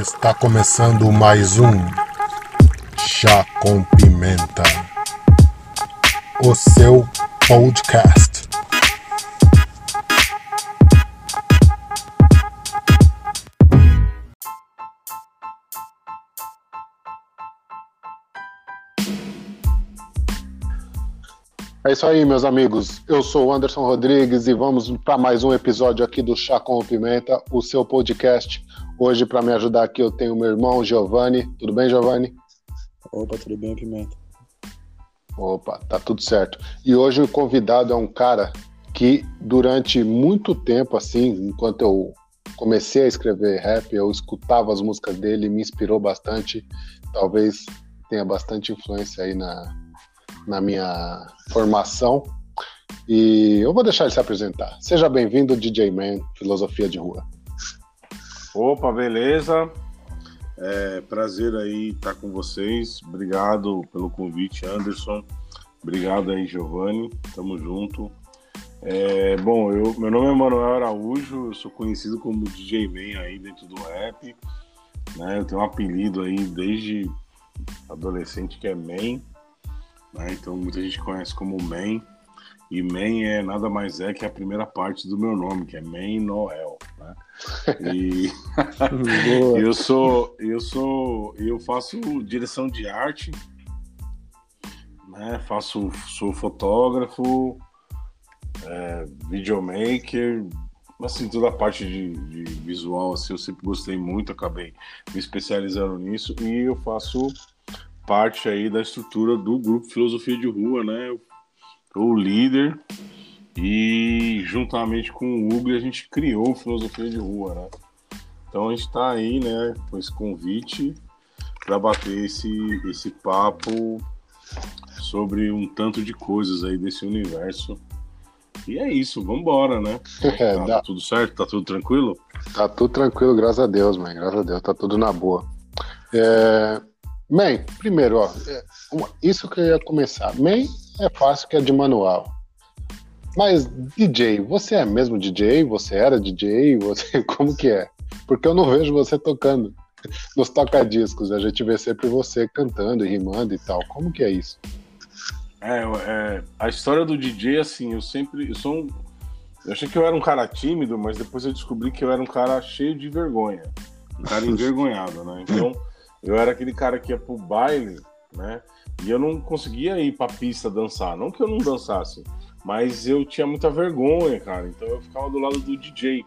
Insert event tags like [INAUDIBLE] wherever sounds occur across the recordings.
Está começando mais um Chá com Pimenta, o seu podcast. É isso aí, meus amigos. Eu sou o Anderson Rodrigues e vamos para mais um episódio aqui do Chá com Pimenta, o seu podcast. Hoje, para me ajudar aqui, eu tenho meu irmão Giovanni. Tudo bem, Giovanni? Opa, tudo bem, Pimenta? Opa, tá tudo certo. E hoje o convidado é um cara que durante muito tempo, assim, enquanto eu comecei a escrever rap, eu escutava as músicas dele, me inspirou bastante. Talvez tenha bastante influência aí na, na minha formação. E eu vou deixar ele se apresentar. Seja bem-vindo, DJ Man, Filosofia de Rua. Opa, beleza? É, prazer aí estar com vocês. Obrigado pelo convite, Anderson. Obrigado aí, Giovanni. Tamo junto. É, bom, eu, meu nome é Manuel Araújo, eu sou conhecido como DJ Man aí dentro do rap. Né? Eu tenho um apelido aí desde adolescente que é Man. Né? Então muita gente conhece como Man. E Man é nada mais é que a primeira parte do meu nome, que é Man Noel. E [LAUGHS] eu sou, eu sou, eu faço direção de arte, né? Faço, sou fotógrafo, é, videomaker, assim toda a parte de, de, visual, assim eu sempre gostei muito, acabei me especializando nisso e eu faço parte aí da estrutura do grupo Filosofia de Rua, né? O líder e juntamente com o Hugo a gente criou Filosofia de Rua, né? Então a gente está aí, né, com esse convite para bater esse, esse papo sobre um tanto de coisas aí desse universo. E é isso, vamos embora, né? [LAUGHS] É, tá, dá... tudo certo? Tá tudo tranquilo? Tá tudo tranquilo, graças a Deus, man. Graças a Deus, tá tudo na boa. É... Man, primeiro, ó, é, isso que eu ia começar. Man é fácil que é de manual. Mas DJ, você é mesmo DJ? Você era DJ? Você [LAUGHS] como que é? Porque eu não vejo você tocando [LAUGHS] nos toca-discos. A gente vê sempre você cantando e rimando e tal. Como que é isso? É, é, a história do DJ, assim, eu sempre. Eu sou um, Eu achei que eu era um cara tímido, mas depois eu descobri que eu era um cara cheio de vergonha. Um cara [LAUGHS] envergonhado, né? Então, eu era aquele cara que ia pro baile, né? E eu não conseguia ir pra pista dançar. Não que eu não dançasse, mas eu tinha muita vergonha, cara. Então eu ficava do lado do DJ,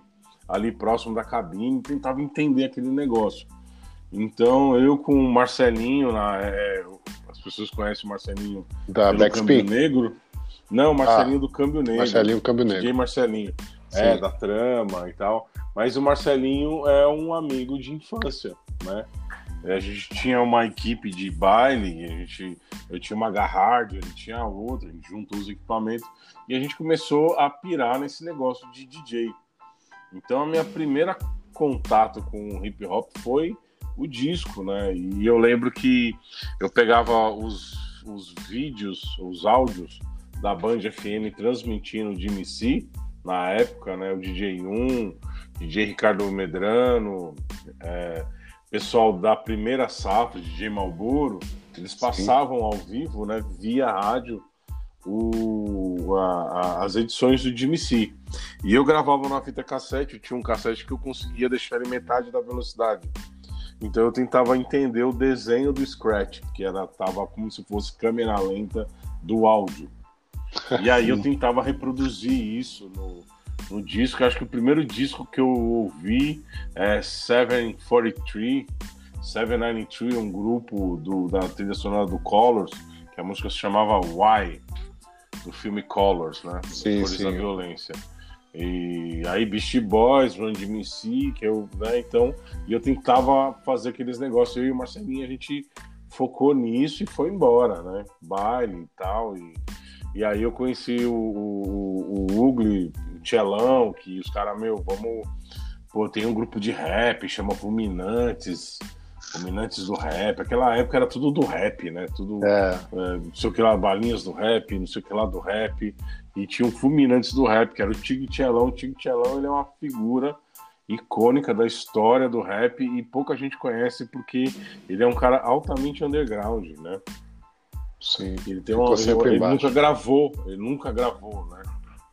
ali próximo da cabine, tentava entender aquele negócio. Então eu com o Marcelinho, na, é, as pessoas conhecem o Marcelinho da Backspin Negro. Não, Marcelinho ah, do Câmbio Negro. Marcelinho Câmbio Negro. DJ Marcelinho. É, Sim. É, da trama e tal. Mas o Marcelinho é um amigo de infância, né? A gente tinha uma equipe de baile, a gente, eu tinha uma Garhard, ele tinha outra, a gente juntou os equipamentos e a gente começou a pirar nesse negócio de DJ. Então a minha primeira contato com hip hop foi o disco, né? E eu lembro que eu pegava os, os vídeos, os áudios da Band FM transmitindo de MC na época, né? O DJ 1, DJ Ricardo Medrano, é, pessoal da primeira safra, DJ Malboro, eles passavam Sim. ao vivo, né, via rádio, o, a, a, as edições do Jimmy C. E eu gravava na fita cassete, eu tinha um cassete que eu conseguia deixar em metade da velocidade. Então eu tentava entender o desenho do Scratch, que era tava como se fosse câmera lenta do áudio. E aí eu tentava reproduzir isso no, no disco. Acho que o primeiro disco que eu ouvi é 743, 793, um grupo do, da trilha sonora do Colors, que a música se chamava Why, do filme Colors, né? Sim, Cores sim. da Violência. E aí Beastie Boys, Run DMC, que eu, né, então, e eu tentava fazer aqueles negócios, eu e o Marcelinho, a gente focou nisso e foi embora, né? Baile e tal, e, e aí eu conheci o, o, o Ugly, Tchelão, que os caras, meu, vamos. Pô, tem um grupo de rap, chama Fulminantes, Fulminantes do Rap. Aquela época era tudo do rap, né? Tudo, é. É, não sei o que lá, balinhas do rap, não sei o que lá do rap. E tinha um Fulminantes do rap, que era o Tig Tchelão. O Tig Tchelão, ele é uma figura. icônica da história do rap e pouca gente conhece porque ele é um cara altamente underground, né? Sim. Ele tem uma, ele, ele nunca gravou, ele nunca gravou, né?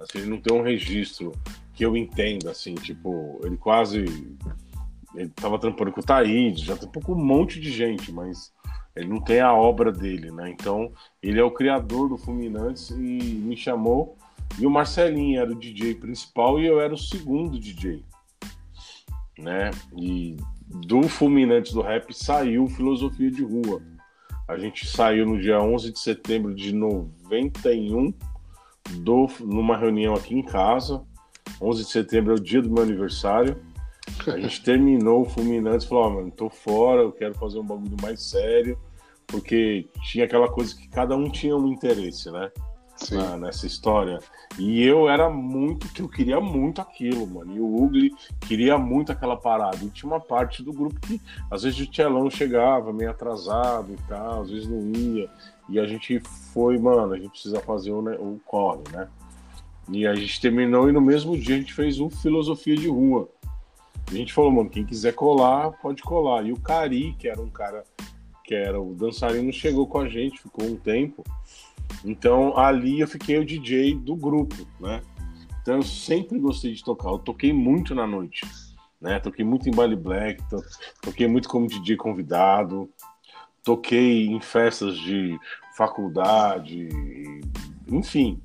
Assim, ele não tem um registro que eu entenda, assim, tipo, ele quase ele tava trampando com o Taíde, já trampou com um monte de gente, mas ele não tem a obra dele, né? Então, ele é o criador do Fulminantes e me chamou. E o Marcelinho era o DJ principal e eu era o segundo DJ, né? E do Fulminantes do Rap saiu Filosofia de Rua. A gente saiu no dia 11 de setembro de 91, do, numa reunião aqui em casa. 11 de setembro é o dia do meu aniversário. A gente [LAUGHS] terminou o Fulminantes e falou: Ó, oh, mano, tô fora, eu quero fazer um bagulho mais sério, porque tinha aquela coisa que cada um tinha um interesse, né? Na, nessa história. E eu era muito, que eu queria muito aquilo, mano. E o Ugly queria muito aquela parada. E tinha uma parte do grupo que às vezes o telão chegava meio atrasado e tal, às vezes não ia. E a gente foi, mano, a gente precisa fazer o, né, o corre, né? E a gente terminou e no mesmo dia a gente fez um Filosofia de Rua a gente falou, mano, quem quiser colar, pode colar. E o Cari, que era um cara que era o dançarino, chegou com a gente, ficou um tempo. Então ali eu fiquei o DJ do grupo, né? Então eu sempre gostei de tocar. Eu toquei muito na noite, né? Toquei muito em baile black, to... toquei muito como DJ convidado, toquei em festas de faculdade, enfim.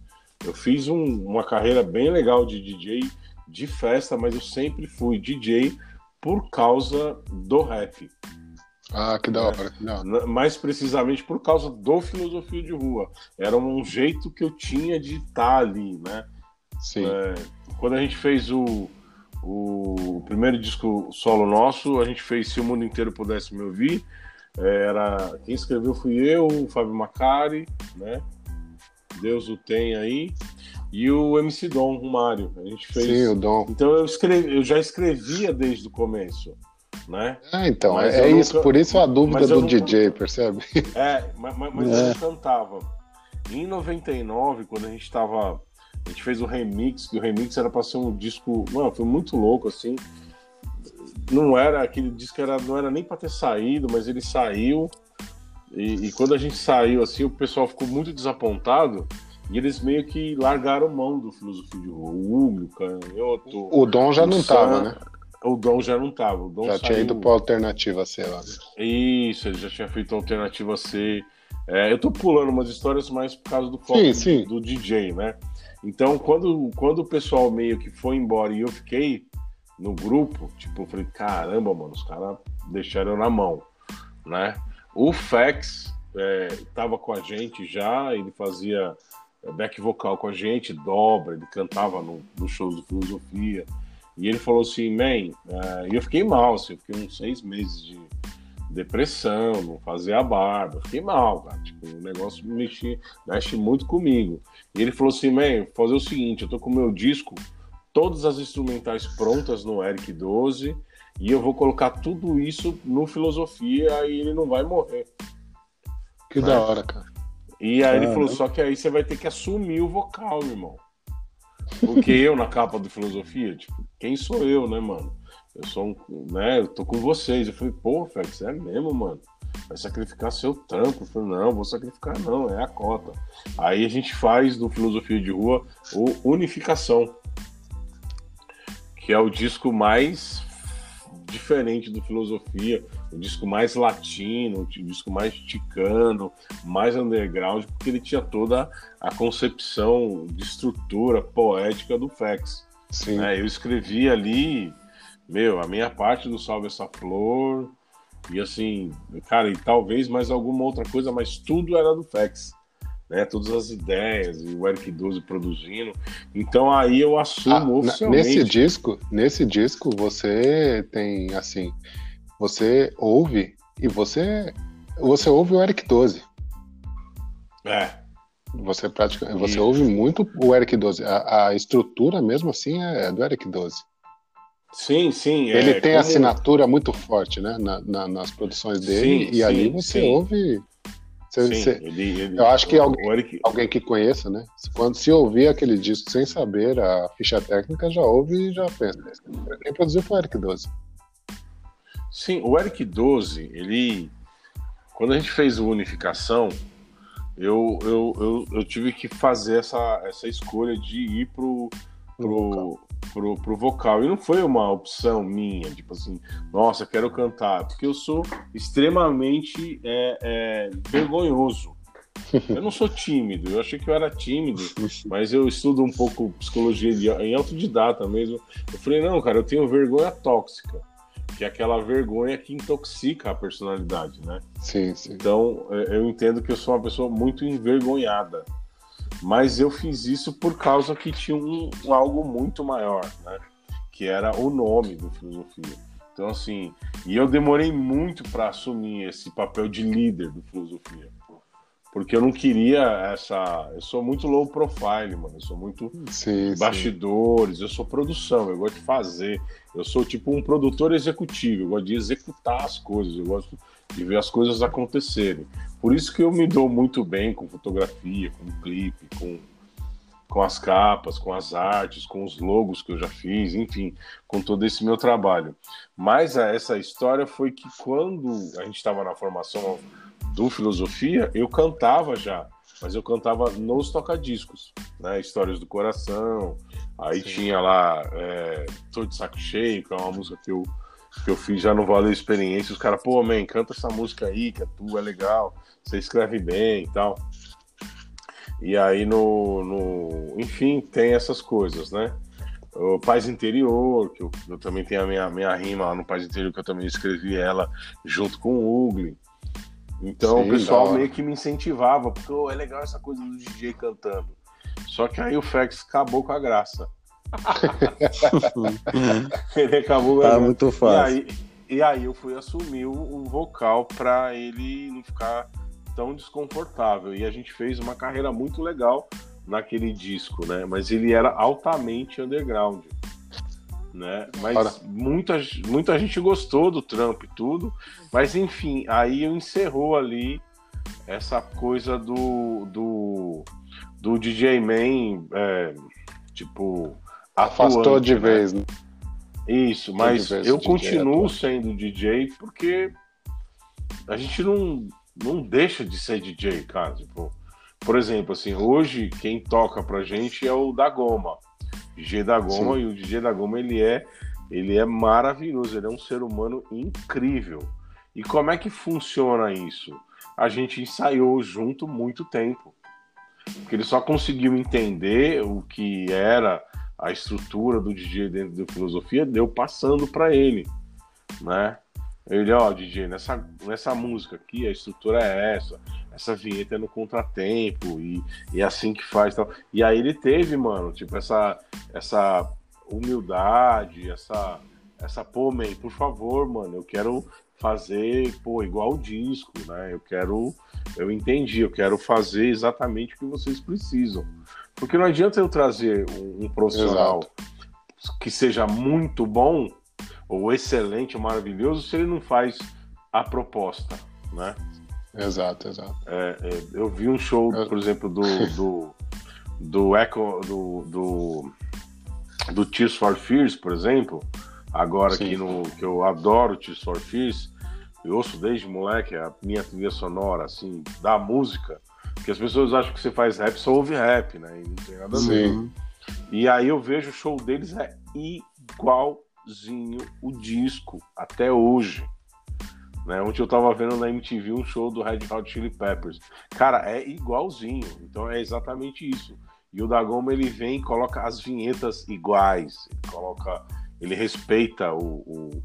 Eu fiz um, uma carreira bem legal de DJ de festa, mas eu sempre fui DJ por causa do rap. Ah, que da hora. É, mais precisamente por causa do filosofia de rua. Era um jeito que eu tinha de estar ali, né? Sim. É, quando a gente fez o, o primeiro disco solo nosso, a gente fez Se o Mundo Inteiro Pudesse Me Ouvir. Era, quem escreveu fui eu, o Fábio Macari, né? Deus o tem aí e o MC Dom, o Mário. A gente fez. Sim, o Dom. Então eu, escrevi, eu já escrevia desde o começo. Né? Ah, então, mas é, isso, nunca... por isso a dúvida do DJ, percebe? É, mas, mas, mas é. eu cantava. Em 99, quando a gente tava. A gente fez o remix, que o remix era pra ser um disco. Mano, foi muito louco, assim. Não era aquele disco, era, não era nem pra ter saído, mas ele saiu. E, e quando a gente saiu, assim, o pessoal ficou muito desapontado. E eles meio que largaram mão do filosofia de rua. O Hugo, o Canhoto. O Dom já não estava, né? O Dom já não estava. já saiu... tinha ido para alternativa C lá. Isso, ele já tinha feito alternativa C. É, eu tô pulando umas histórias mais por causa do foco sim, sim. Do, DJ, né? Então, quando, quando o pessoal meio que foi embora e eu fiquei no grupo, tipo, eu falei, caramba, mano, os caras deixaram na mão, né? O Fex é, tava com a gente já, ele fazia back vocal com a gente, dobra, ele cantava no, no shows do Filosofia. E ele falou assim, man, uh, e eu fiquei mal, assim, eu fiquei uns seis meses de depressão, não fazia a barba, fiquei mal, cara. Tipo, o negócio mexe, mexe muito comigo. E ele falou assim, man, fazer o seguinte, eu tô com o meu disco, todas as instrumentais prontas no Eric 12, e eu vou colocar tudo isso no Filosofia e ele não vai morrer. Que da hora, cara. E aí ah, ele falou, só que aí você vai ter que assumir o vocal, meu irmão. Porque eu, na capa do Filosofia, tipo, quem sou eu, né, mano? Eu sou um, né, eu tô com vocês. Eu falei, pô, Fex, é mesmo, mano? Vai sacrificar seu trampo. Eu falei, não, vou sacrificar não, é a cota. Aí a gente faz do Filosofia de Rua o Unificação, que é o disco mais diferente do Filosofia, o disco mais latino, o disco mais ticano, mais underground, porque ele tinha toda a concepção de estrutura poética do Fex. Sim. É, eu escrevi ali, meu, a minha parte do Salve Essa Flor, e assim, cara, e talvez mais alguma outra coisa, mas tudo era do Fex. Né, todas as ideias e o Eric 12 produzindo. Então aí eu assumo ah, oficialmente. Nesse disco, nesse disco você tem assim, você ouve e você você ouve o Eric 12. É. Você praticamente você ouve muito o Eric 12. A, a, estrutura mesmo assim é, é do Eric 12. Sim, sim. Ele é, tem como... assinatura muito forte, né, na, na, nas produções dele sim, e sim, ali você sim. ouve Sim, você, ele, ele, eu acho que alguém, Eric... alguém que conheça, né? Quando se ouvir aquele disco sem saber a ficha técnica, já ouve e já pensa. Quem produziu foi o Eric 12. Sim, o Eric 12, ele. Quando a gente fez o Unificação, eu, eu, eu, eu tive que fazer essa, essa escolha de ir pro, pro, pro, pro vocal. E não foi uma opção minha, tipo assim, nossa, quero cantar, porque eu sou extremamente é, é, vergonhoso. Eu não sou tímido, eu achei que eu era tímido, mas eu estudo um pouco psicologia de, em autodidata mesmo. Eu falei, não, cara, eu tenho vergonha tóxica, que é aquela vergonha que intoxica a personalidade, né? Sim, sim. Então, é, eu entendo que eu sou uma pessoa muito envergonhada. Mas eu fiz isso por causa que tinha um, algo muito maior, né? Que era o nome do Filosofia. Então, assim, e eu demorei muito para assumir esse papel de líder do Filosofia. Porque eu não queria essa. Eu sou muito low profile, mano. Eu sou muito sim, bastidores, sim. eu sou produção, eu gosto de fazer. Eu sou tipo um produtor executivo, eu gosto de executar as coisas, eu gosto de ver as coisas acontecerem. Por isso que eu me dou muito bem com fotografia, com clipe, com, com as capas, com as artes, com os logos que eu já fiz, enfim, com todo esse meu trabalho. Mas essa história foi que quando a gente estava na formação do Filosofia, eu cantava já, mas eu cantava nos tocadiscos, né? Histórias do Coração, aí Sim. tinha lá é, Tô de Saco Cheio, que é uma música que eu que eu fiz já no Vale da Experiência, os caras, pô, man, canta essa música aí, que é tua, é legal, você escreve bem e tal. E aí no, no. Enfim, tem essas coisas, né? O Paz Interior, que eu, eu, também tenho a minha, minha rima lá no Paz Interior, que eu também escrevi ela junto com o Ugly. Então Sim, o pessoal meio que me incentivava, porque oh, é legal essa coisa do DJ cantando. Só que aí o Fex acabou com a graça. Ele acabou tá muito fácil. E aí, e aí eu fui assumir o, vocal para ele não ficar tão desconfortável. E a gente fez uma carreira muito legal naquele disco, né? Mas ele era altamente underground. Né? Mas muita, muita gente gostou do trampo e tudo. Mas enfim, aí eu encerrou ali essa coisa do, do, do DJ Man, é, tipo, Afastou de né? vez, né? Isso, mas eu continuo sendo DJ porque a gente não, não deixa de ser DJ, cara. Tipo, por exemplo, assim, hoje quem toca pra gente é o da Goma. DJ da Goma Sim. e o DJ da Goma ele é ele é maravilhoso, ele é um ser humano incrível. E como é que funciona isso? A gente ensaiou junto muito tempo. Porque ele só conseguiu entender o que era a estrutura do DJ dentro da filosofia deu passando para ele, né? Ele, ó, DJ, nessa, nessa música aqui a estrutura é essa, essa vinheta é no contratempo e, e é assim que faz tal. E aí ele teve, mano, tipo, essa, essa humildade, essa, essa, pô, man, por favor, mano, eu quero fazer, pô, igual o disco, né? Eu quero, eu entendi, eu quero fazer exatamente o que vocês precisam. Porque não adianta eu trazer um, um profissional Exato. que seja muito bom ou excelente, maravilhoso, se ele não faz a proposta, né? Exato, exato. É, é, eu vi um show, por exemplo, do, [LAUGHS] do, do Echo, do, do, do Tears for Fears, por exemplo, agora Sim. aqui no que eu adoro Tears for Fears, eu ouço desde moleque a minha trilha sonora, assim, da música. Porque as pessoas acham que você faz rap só ouve rap, né? E não tem nada a ver. Sim. E aí eu vejo o show deles é igualzinho o disco, até hoje. Né? Ontem eu tava vendo na MTV um show do Red Hot Chili Peppers. Cara, é igualzinho. Então é exatamente isso. E o Dagoma ele vem e coloca as vinhetas iguais. Ele coloca. Ele respeita o, o,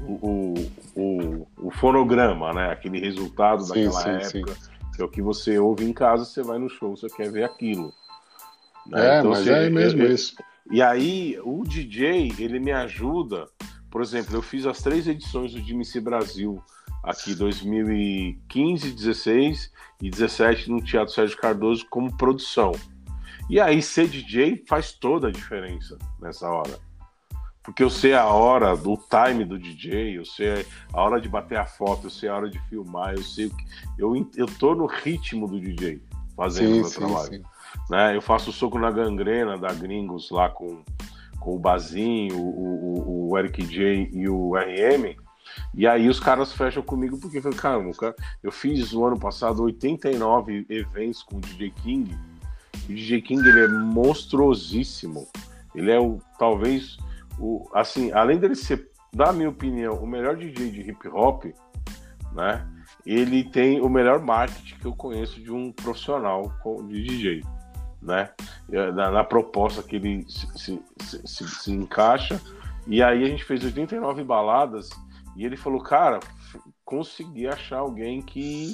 o, o, o fonograma, né? Aquele resultado sim, daquela sim, época. Sim é o que você ouve em casa, você vai no show, você quer ver aquilo. Né? É, então, mas é mesmo eu, isso. E aí, o DJ, ele me ajuda. Por exemplo, eu fiz as três edições do DMC Brasil aqui 2015, 16 e 17 no Teatro Sérgio Cardoso como produção. E aí ser DJ faz toda a diferença nessa hora. Porque eu sei a hora, o time do DJ, eu sei a hora de bater a foto, eu sei a hora de filmar, eu sei que eu eu tô no ritmo do DJ fazendo sim, meu sim, trabalho. Sim. Né? Eu faço soco na gangrena da Gringos lá com, com o Bazinho, o, o, o Eric J e o RM. E aí os caras fecham comigo porque caramba, cara, eu fiz o ano passado 89 eventos com o DJ King. O DJ King ele é monstruosíssimo. Ele é o talvez o assim, além dele ser, na minha opinião, o melhor DJ de hip hop, né? Ele tem o melhor marketing que eu conheço de um profissional de DJ, né? Na, na proposta que ele se, se, se, se encaixa. E aí a gente fez 89 baladas e ele falou, cara, consegui achar alguém que,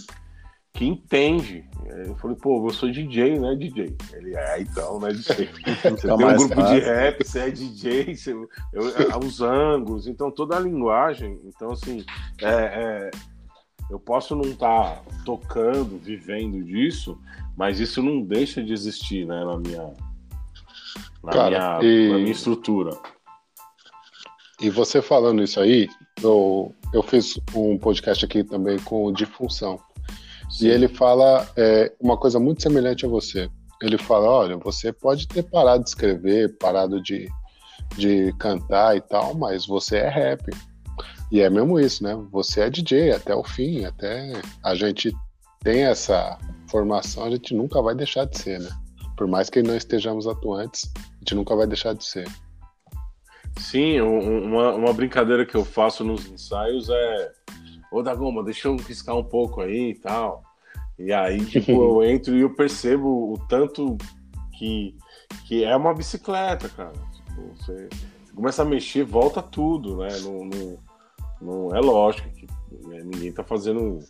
que entende. Eu falei, pô, eu sou DJ, né, DJ? Ele é, então, né, DJ? [LAUGHS] Você tem um grupo fácil. de rap, você é DJ, você, eu, é, os ângulos, então toda a linguagem. Então, assim, é, é, eu posso não estar tá tocando, vivendo disso, mas isso não deixa de existir, né, na minha, na, Cara, minha, e... na minha estrutura. E você falando isso aí, eu, eu fiz um podcast aqui também com o Difunção. Sim. E ele fala é, uma coisa muito semelhante a você. Ele fala: olha, você pode ter parado de escrever, parado de, de cantar e tal, mas você é rap. E é mesmo isso, né? Você é DJ até o fim, até a gente tem essa formação, a gente nunca vai deixar de ser, né? Por mais que não estejamos atuantes, a gente nunca vai deixar de ser. Sim, uma, uma brincadeira que eu faço nos ensaios é Ô Dagoma, deixa eu riscar um pouco aí e tal. E aí, tipo, eu [LAUGHS] entro e eu percebo o tanto que, que é uma bicicleta, cara. Tipo, você, você começa a mexer, volta tudo, né? Não, não, não é lógico que né, ninguém tá fazendo.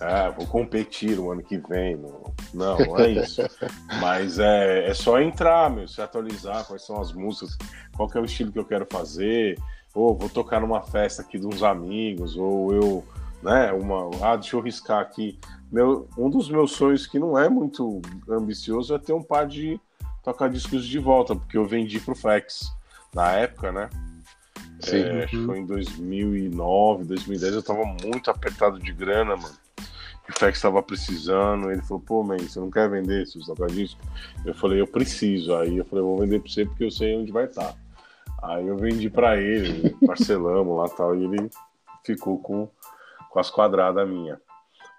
Ah, vou competir o ano que vem. Não, não, não é isso. [LAUGHS] Mas é, é só entrar, meu, se atualizar quais são as músicas, qual que é o estilo que eu quero fazer, ou vou tocar numa festa aqui de uns amigos, ou eu, né, uma. Ah, deixa eu riscar aqui. Meu, um dos meus sonhos que não é muito ambicioso é ter um par de tocar discos de volta, porque eu vendi pro Flex na época, né? Sim. É, acho que foi em 2009, 2010, eu tava muito apertado de grana, mano. O Fex tava precisando, ele falou, pô, man, você não quer vender seus tocadiscos? Eu falei, eu preciso. Aí eu falei, vou vender pra você porque eu sei onde vai estar. Tá. Aí eu vendi para ele, parcelamos lá tal, e ele ficou com, com as quadradas minha.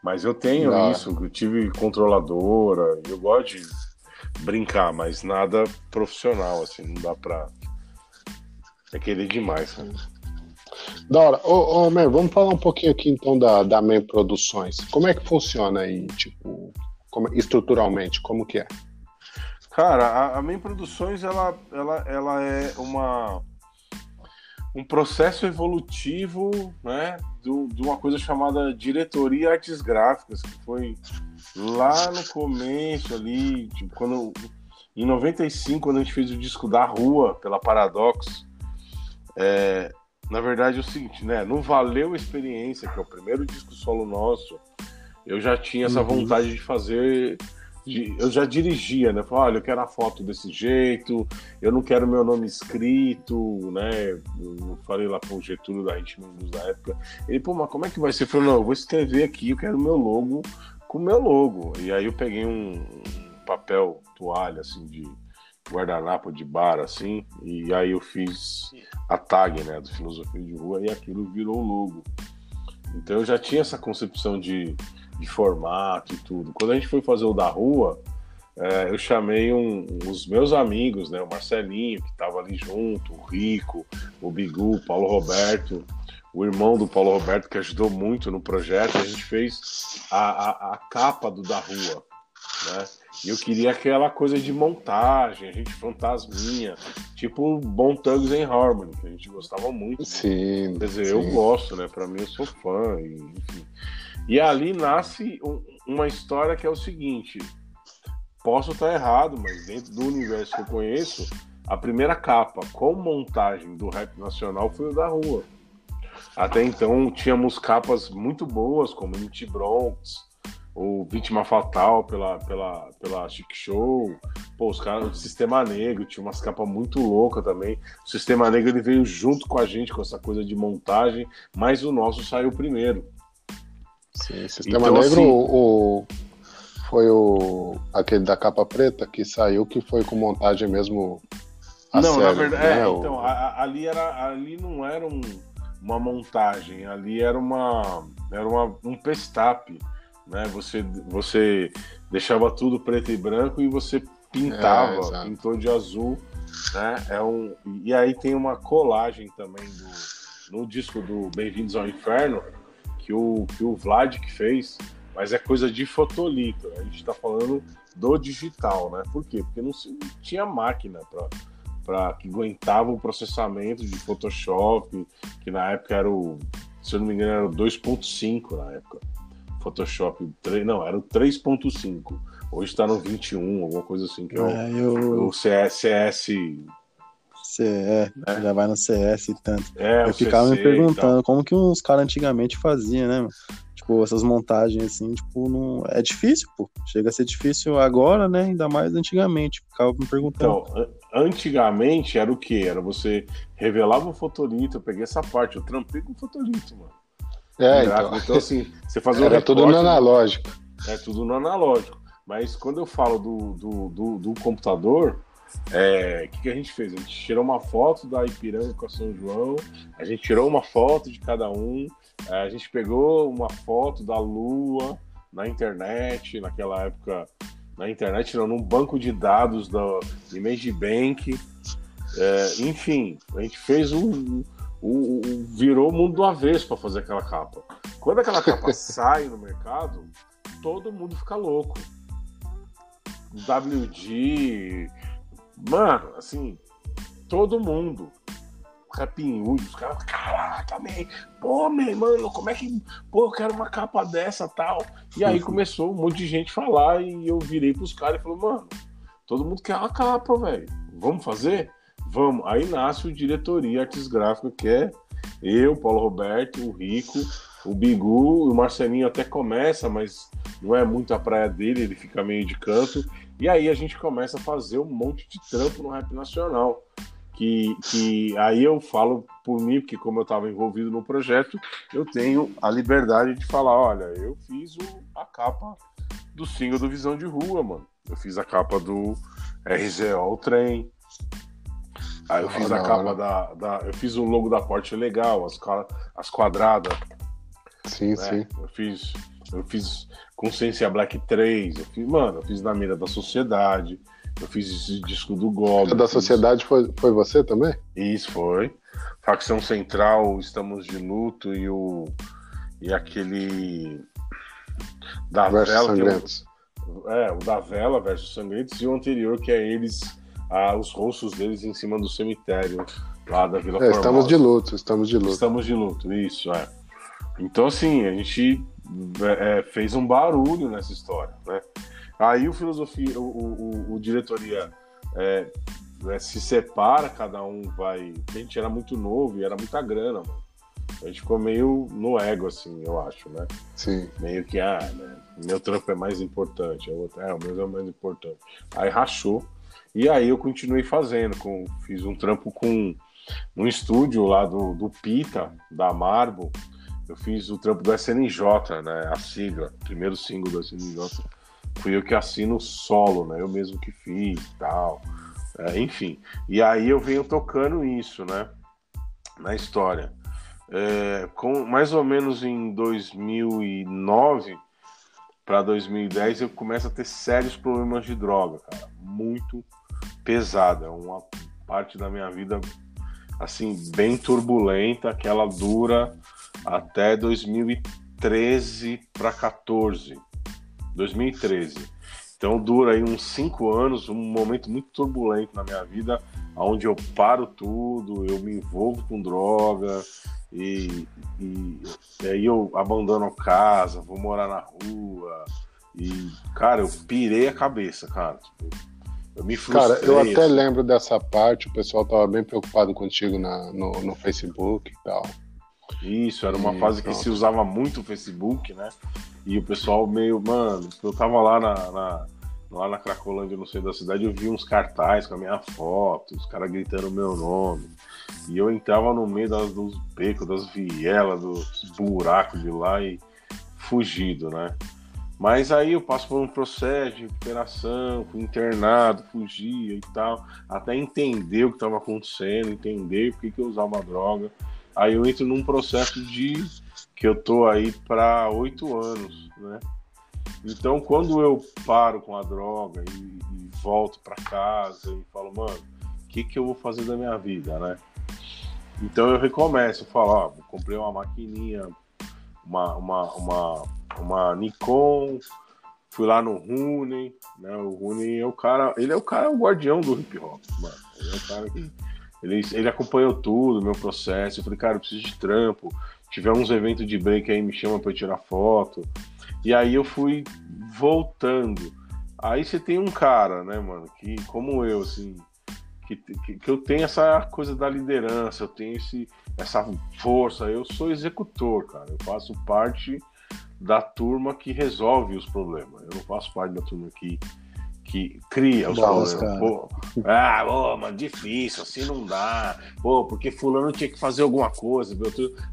Mas eu tenho isso, eu tive controladora, eu gosto de brincar, mas nada profissional, assim, não dá pra é querer demais, cara. Da hora. Ô, ô man, vamos falar um pouquinho aqui então da, da Man Produções. Como é que funciona aí, tipo, como, estruturalmente, como que é? Cara, a, a Man Produções, ela, ela, ela é uma um processo evolutivo, né, de uma coisa chamada Diretoria Artes Gráficas, que foi lá no começo ali, tipo, quando em 95, quando a gente fez o disco da rua pela Paradox, é, na verdade é o seguinte, né? Não valeu a experiência, que é o primeiro disco solo nosso. Eu já tinha essa uhum. vontade de fazer. Eu já dirigia, né? Falei, olha, eu quero a foto desse jeito, eu não quero meu nome escrito, né? Eu falei lá pro Getúlio da Ritmos da época. Ele, pô, mas como é que vai ser? Eu falei, não, eu vou escrever aqui, eu quero meu logo com o meu logo. E aí eu peguei um papel toalha, assim, de guardanapo de bar, assim, e aí eu fiz a tag, né, do Filosofia de Rua, e aquilo virou o logo. Então eu já tinha essa concepção de, de formato e tudo. Quando a gente foi fazer o da rua, é, eu chamei um, os meus amigos, né, o Marcelinho, que estava ali junto, o Rico, o Bigu, o Paulo Roberto, o irmão do Paulo Roberto, que ajudou muito no projeto, a gente fez a, a, a capa do da rua, né? E eu queria aquela coisa de montagem, a gente fantasminha, tipo Bom Thugs and Harmony, que a gente gostava muito. Sim. Quer dizer, sim. eu gosto, né? Pra mim eu sou fã, e, enfim. E ali nasce um, uma história que é o seguinte: posso estar errado, mas dentro do universo que eu conheço, a primeira capa com montagem do rap nacional foi o da rua. Até então tínhamos capas muito boas, como MT Bronx, o Vítima Fatal pela, pela, pela Chic Show, Pô, os caras do Sistema Negro tinha umas capas muito loucas também. O Sistema Negro ele veio junto com a gente com essa coisa de montagem, mas o nosso saiu primeiro. Sim, Sistema então, Negro assim, o, foi o aquele da capa preta que saiu que foi com montagem mesmo. não, série, na verdade, né? é, então a, ali era ali não era um, uma montagem, ali era uma era uma, um pestap, né? Você você deixava tudo preto e branco e você pintava, é, pintou de azul, né? É um, e aí tem uma colagem também do, no disco do Bem-vindos ao Inferno, que o, que o Vlad que fez, mas é coisa de fotolito. A gente está falando do digital, né? Por quê? Porque não, se, não tinha máquina para que aguentava o processamento de Photoshop, que na época era o, se eu não me engano, era o 2.5 na época. Photoshop 3, não, era o 3.5. Hoje está no 21, alguma coisa assim, que é, o, é, eu... o CS. CS é, é, já vai no CS e tanto. É, eu ficava CC me perguntando como que uns caras antigamente faziam, né? Tipo, essas montagens assim, tipo, não... é difícil, pô. Chega a ser difícil agora, né? Ainda mais antigamente. Ficava me perguntando. Então, antigamente era o quê? Era você revelava o fotolito, eu peguei essa parte, eu trampei com o fotolito, mano. É, então. então assim, você fazia Era um tudo no analógico. É tudo no analógico. Mas quando eu falo do, do, do, do computador, o é, que, que a gente fez? A gente tirou uma foto da Ipiranga com a São João, a gente tirou uma foto de cada um, é, a gente pegou uma foto da Lua na internet, naquela época, na internet, não, num banco de dados da Image Bank. É, enfim, a gente fez um, o, o, virou o mundo do avesso para fazer aquela capa. Quando aquela capa [LAUGHS] sai no mercado, todo mundo fica louco. WG, mano, assim, todo mundo. Rapin Hood, os caras, caraca, man, pô, meu, mano, como é que, pô, eu quero uma capa dessa tal. E aí começou um monte de gente falar e eu virei pros caras e falei, mano, todo mundo quer uma capa, velho, vamos fazer? Vamos. Aí nasce o Diretoria Artes Gráficas, que é eu, Paulo Roberto, o Rico, o Bigu, o Marcelinho até começa, mas não é muito a praia dele, ele fica meio de canto. E aí a gente começa a fazer um monte de trampo no rap nacional. Que, que aí eu falo por mim, porque como eu estava envolvido no projeto, eu tenho a liberdade de falar, olha, eu fiz o, a capa do single do Visão de Rua, mano. Eu fiz a capa do RZO, o trem, Aí eu fiz a capa da, da, Eu fiz o logo da Porte Legal, as, as quadradas. Sim, né? sim. Eu fiz. Eu fiz Consciência Black 3. Eu fiz, mano, eu fiz na mira da sociedade. Eu fiz esse disco do Gob. Da sociedade foi, foi você também? Isso, foi. Facção Central, Estamos de Luto e o. E aquele. Da Versus Vela. Sangrentos. É, é, o da Vela versus Sangrentos e o anterior, que é eles ah, os rostos deles em cima do cemitério lá da Vila é, Estamos de luto, estamos de luto. Estamos de luto, isso, é. Então, assim, a gente é, é fez um barulho nessa história, né? Aí o filosofia, o, o, o diretoria é, é, se separa, cada um vai. A gente era muito novo e era muita grana, mano. A gente ficou meio no ego, assim, eu acho, né? Sim. Meio que, ah, né? Meu trampo é mais importante. É, o meu é mais importante. Aí rachou. E aí eu continuei fazendo, com, fiz um trampo com um estúdio lá do, do Pita, da Marble. Eu fiz o trampo do SNJ, né? A sigla, primeiro single do SNJ. Fui eu que assino solo, né? Eu mesmo que fiz e tal. É, enfim. E aí eu venho tocando isso, né? Na história. É, com mais ou menos em 2009 para 2010 eu começo a ter sérios problemas de droga, cara. Muito pesada, é uma parte da minha vida assim bem turbulenta, que ela dura até 2013 para 14. 2013. Então dura aí uns cinco anos, um momento muito turbulento na minha vida, onde eu paro tudo, eu me envolvo com droga e, e, e aí eu abandono a casa, vou morar na rua e cara, eu pirei a cabeça, cara. Tipo, eu me frustrei. Cara, eu até assim. lembro dessa parte, o pessoal tava bem preocupado contigo na, no, no Facebook e tal. Isso, era uma e, fase que se usava muito o Facebook, né? E o pessoal meio, mano, eu tava lá na, na, lá na Cracolândia, no centro da cidade, eu vi uns cartazes com a minha foto, os caras gritando meu nome. E eu entrava no meio das, dos becos, das vielas, dos buracos de lá e fugido, né? Mas aí eu passo por um processo de recuperação, fui internado, fugia e tal, até entender o que estava acontecendo, entender por que, que eu usava droga. Aí eu entro num processo de que eu tô aí para oito anos, né? Então quando eu paro com a droga e, e volto para casa e falo, mano, o que, que eu vou fazer da minha vida, né? Então eu recomeço, eu falo, ó, comprei uma maquininha, uma, uma, uma, uma Nikon, fui lá no Rune, né? O Rune é o cara, ele é o cara, o guardião do hip hop, mano. Ele é o cara que ele, ele acompanhou tudo, meu processo. Eu falei, cara, eu preciso de trampo. Tiver uns eventos de break aí, me chama eu tirar foto. E aí eu fui voltando. Aí você tem um cara, né, mano, que como eu, assim, que, que, que, eu tenho essa coisa da liderança, eu tenho esse, essa força, eu sou executor, cara. Eu faço parte da turma que resolve os problemas. Eu não faço parte da turma que, que cria os problemas. Pô, ah, pô, mas difícil, assim não dá. Pô, porque fulano tinha que fazer alguma coisa.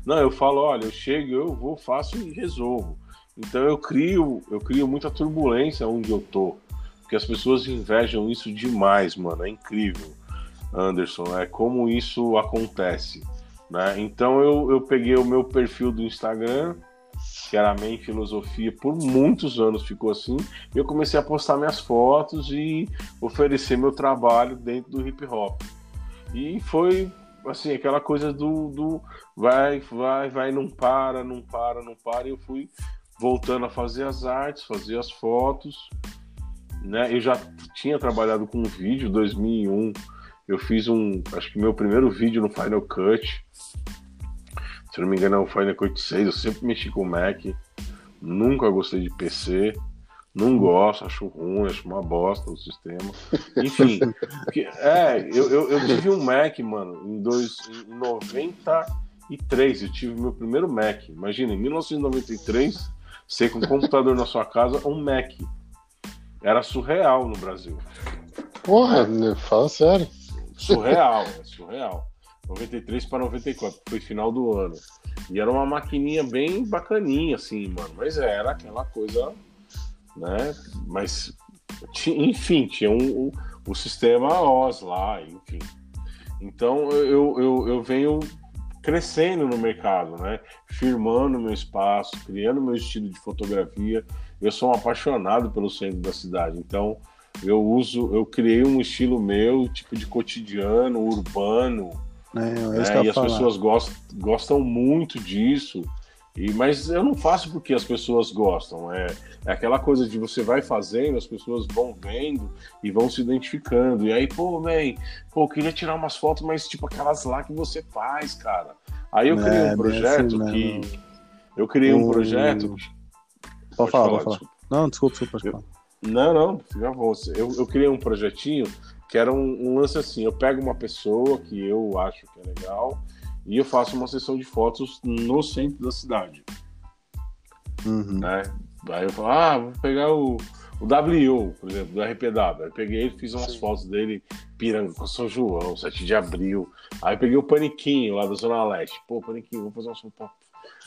Não, eu falo, olha, eu chego, eu vou, faço e resolvo. Então eu crio, eu crio muita turbulência onde eu tô. Porque as pessoas invejam isso demais, mano. É incrível. Anderson, é como isso acontece. Né? Então eu, eu peguei o meu perfil do Instagram, que era minha filosofia, por muitos anos ficou assim, eu comecei a postar minhas fotos e oferecer meu trabalho dentro do hip hop. E foi assim, aquela coisa do, do vai, vai, vai, não para, não para, não para, e eu fui voltando a fazer as artes, fazer as fotos, né? Eu já tinha trabalhado com vídeo 2001 eu fiz um, acho que meu primeiro vídeo no Final Cut. Se não me engano é o Final Cut 6. Eu sempre mexi com Mac. Nunca gostei de PC. Não gosto, acho ruim, acho uma bosta o sistema. Enfim, [LAUGHS] é, eu, eu, eu, tive um Mac, mano, em, dois, em 93. Eu tive meu primeiro Mac. Imagina, em 1993, você com um computador na sua casa, um Mac. Era surreal no Brasil. Porra, fala sério. Surreal, é surreal. 93 para 94, foi final do ano. E era uma maquininha bem bacaninha, assim, mano. Mas era aquela coisa, né? Mas, enfim, tinha um, um, o sistema OS lá, enfim. Então eu, eu, eu venho crescendo no mercado, né? Firmando meu espaço, criando meu estilo de fotografia. Eu sou um apaixonado pelo centro da cidade, então eu uso, eu criei um estilo meu, tipo de cotidiano, urbano. É, é né? e as falar. pessoas gostam, gostam muito disso. E, mas eu não faço porque as pessoas gostam. É, é aquela coisa de você vai fazendo, as pessoas vão vendo e vão se identificando. E aí, pô, man, pô, eu queria tirar umas fotos, mas tipo aquelas lá que você faz, cara. Aí eu criei é, um projeto assim que. Eu criei um projeto. Pode, pode falar, falar, pode falar. Não, desculpa, desculpa, falar. Não, não, fica bom. Eu, eu criei um projetinho que era um, um, lance assim: eu pego uma pessoa que eu acho que é legal e eu faço uma sessão de fotos no centro da cidade. Uhum. Né? Aí eu falo, ah, vou pegar o, o W, por exemplo, do RPW. Aí peguei e fiz umas Sim. fotos dele pirando com São João, 7 de abril. Aí peguei o Paniquinho lá da Zona Leste. Pô, Paniquinho, vou fazer uma foto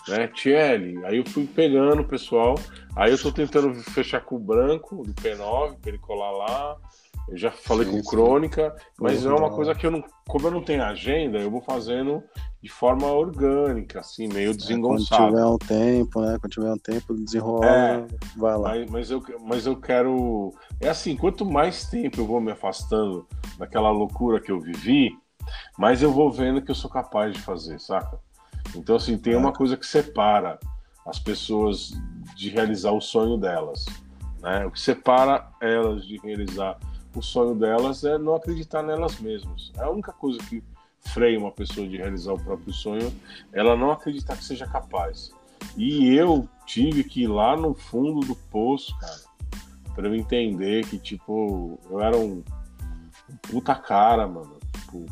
né? TL. Aí eu fui pegando o pessoal. Aí eu tô tentando fechar com o branco do P9 para ele colar lá. Eu já falei sim, com sim. Crônica, mas é uma coisa que eu não. Como eu não tenho agenda, eu vou fazendo de forma orgânica, assim, meio desengonçado. É, quando tiver um tempo, né? Quando tiver um tempo, desenrola, é, vai lá. Mas, mas, eu, mas eu quero. É assim, quanto mais tempo eu vou me afastando daquela loucura que eu vivi, mais eu vou vendo que eu sou capaz de fazer, saca? Então, assim, tem uma coisa que separa as pessoas de realizar o sonho delas. Né? O que separa elas de realizar o sonho delas é não acreditar nelas mesmas. É a única coisa que freia uma pessoa de realizar o próprio sonho, ela não acreditar que seja capaz. E eu tive que ir lá no fundo do poço, cara, para eu entender que, tipo, eu era um, um puta cara, mano. Tipo,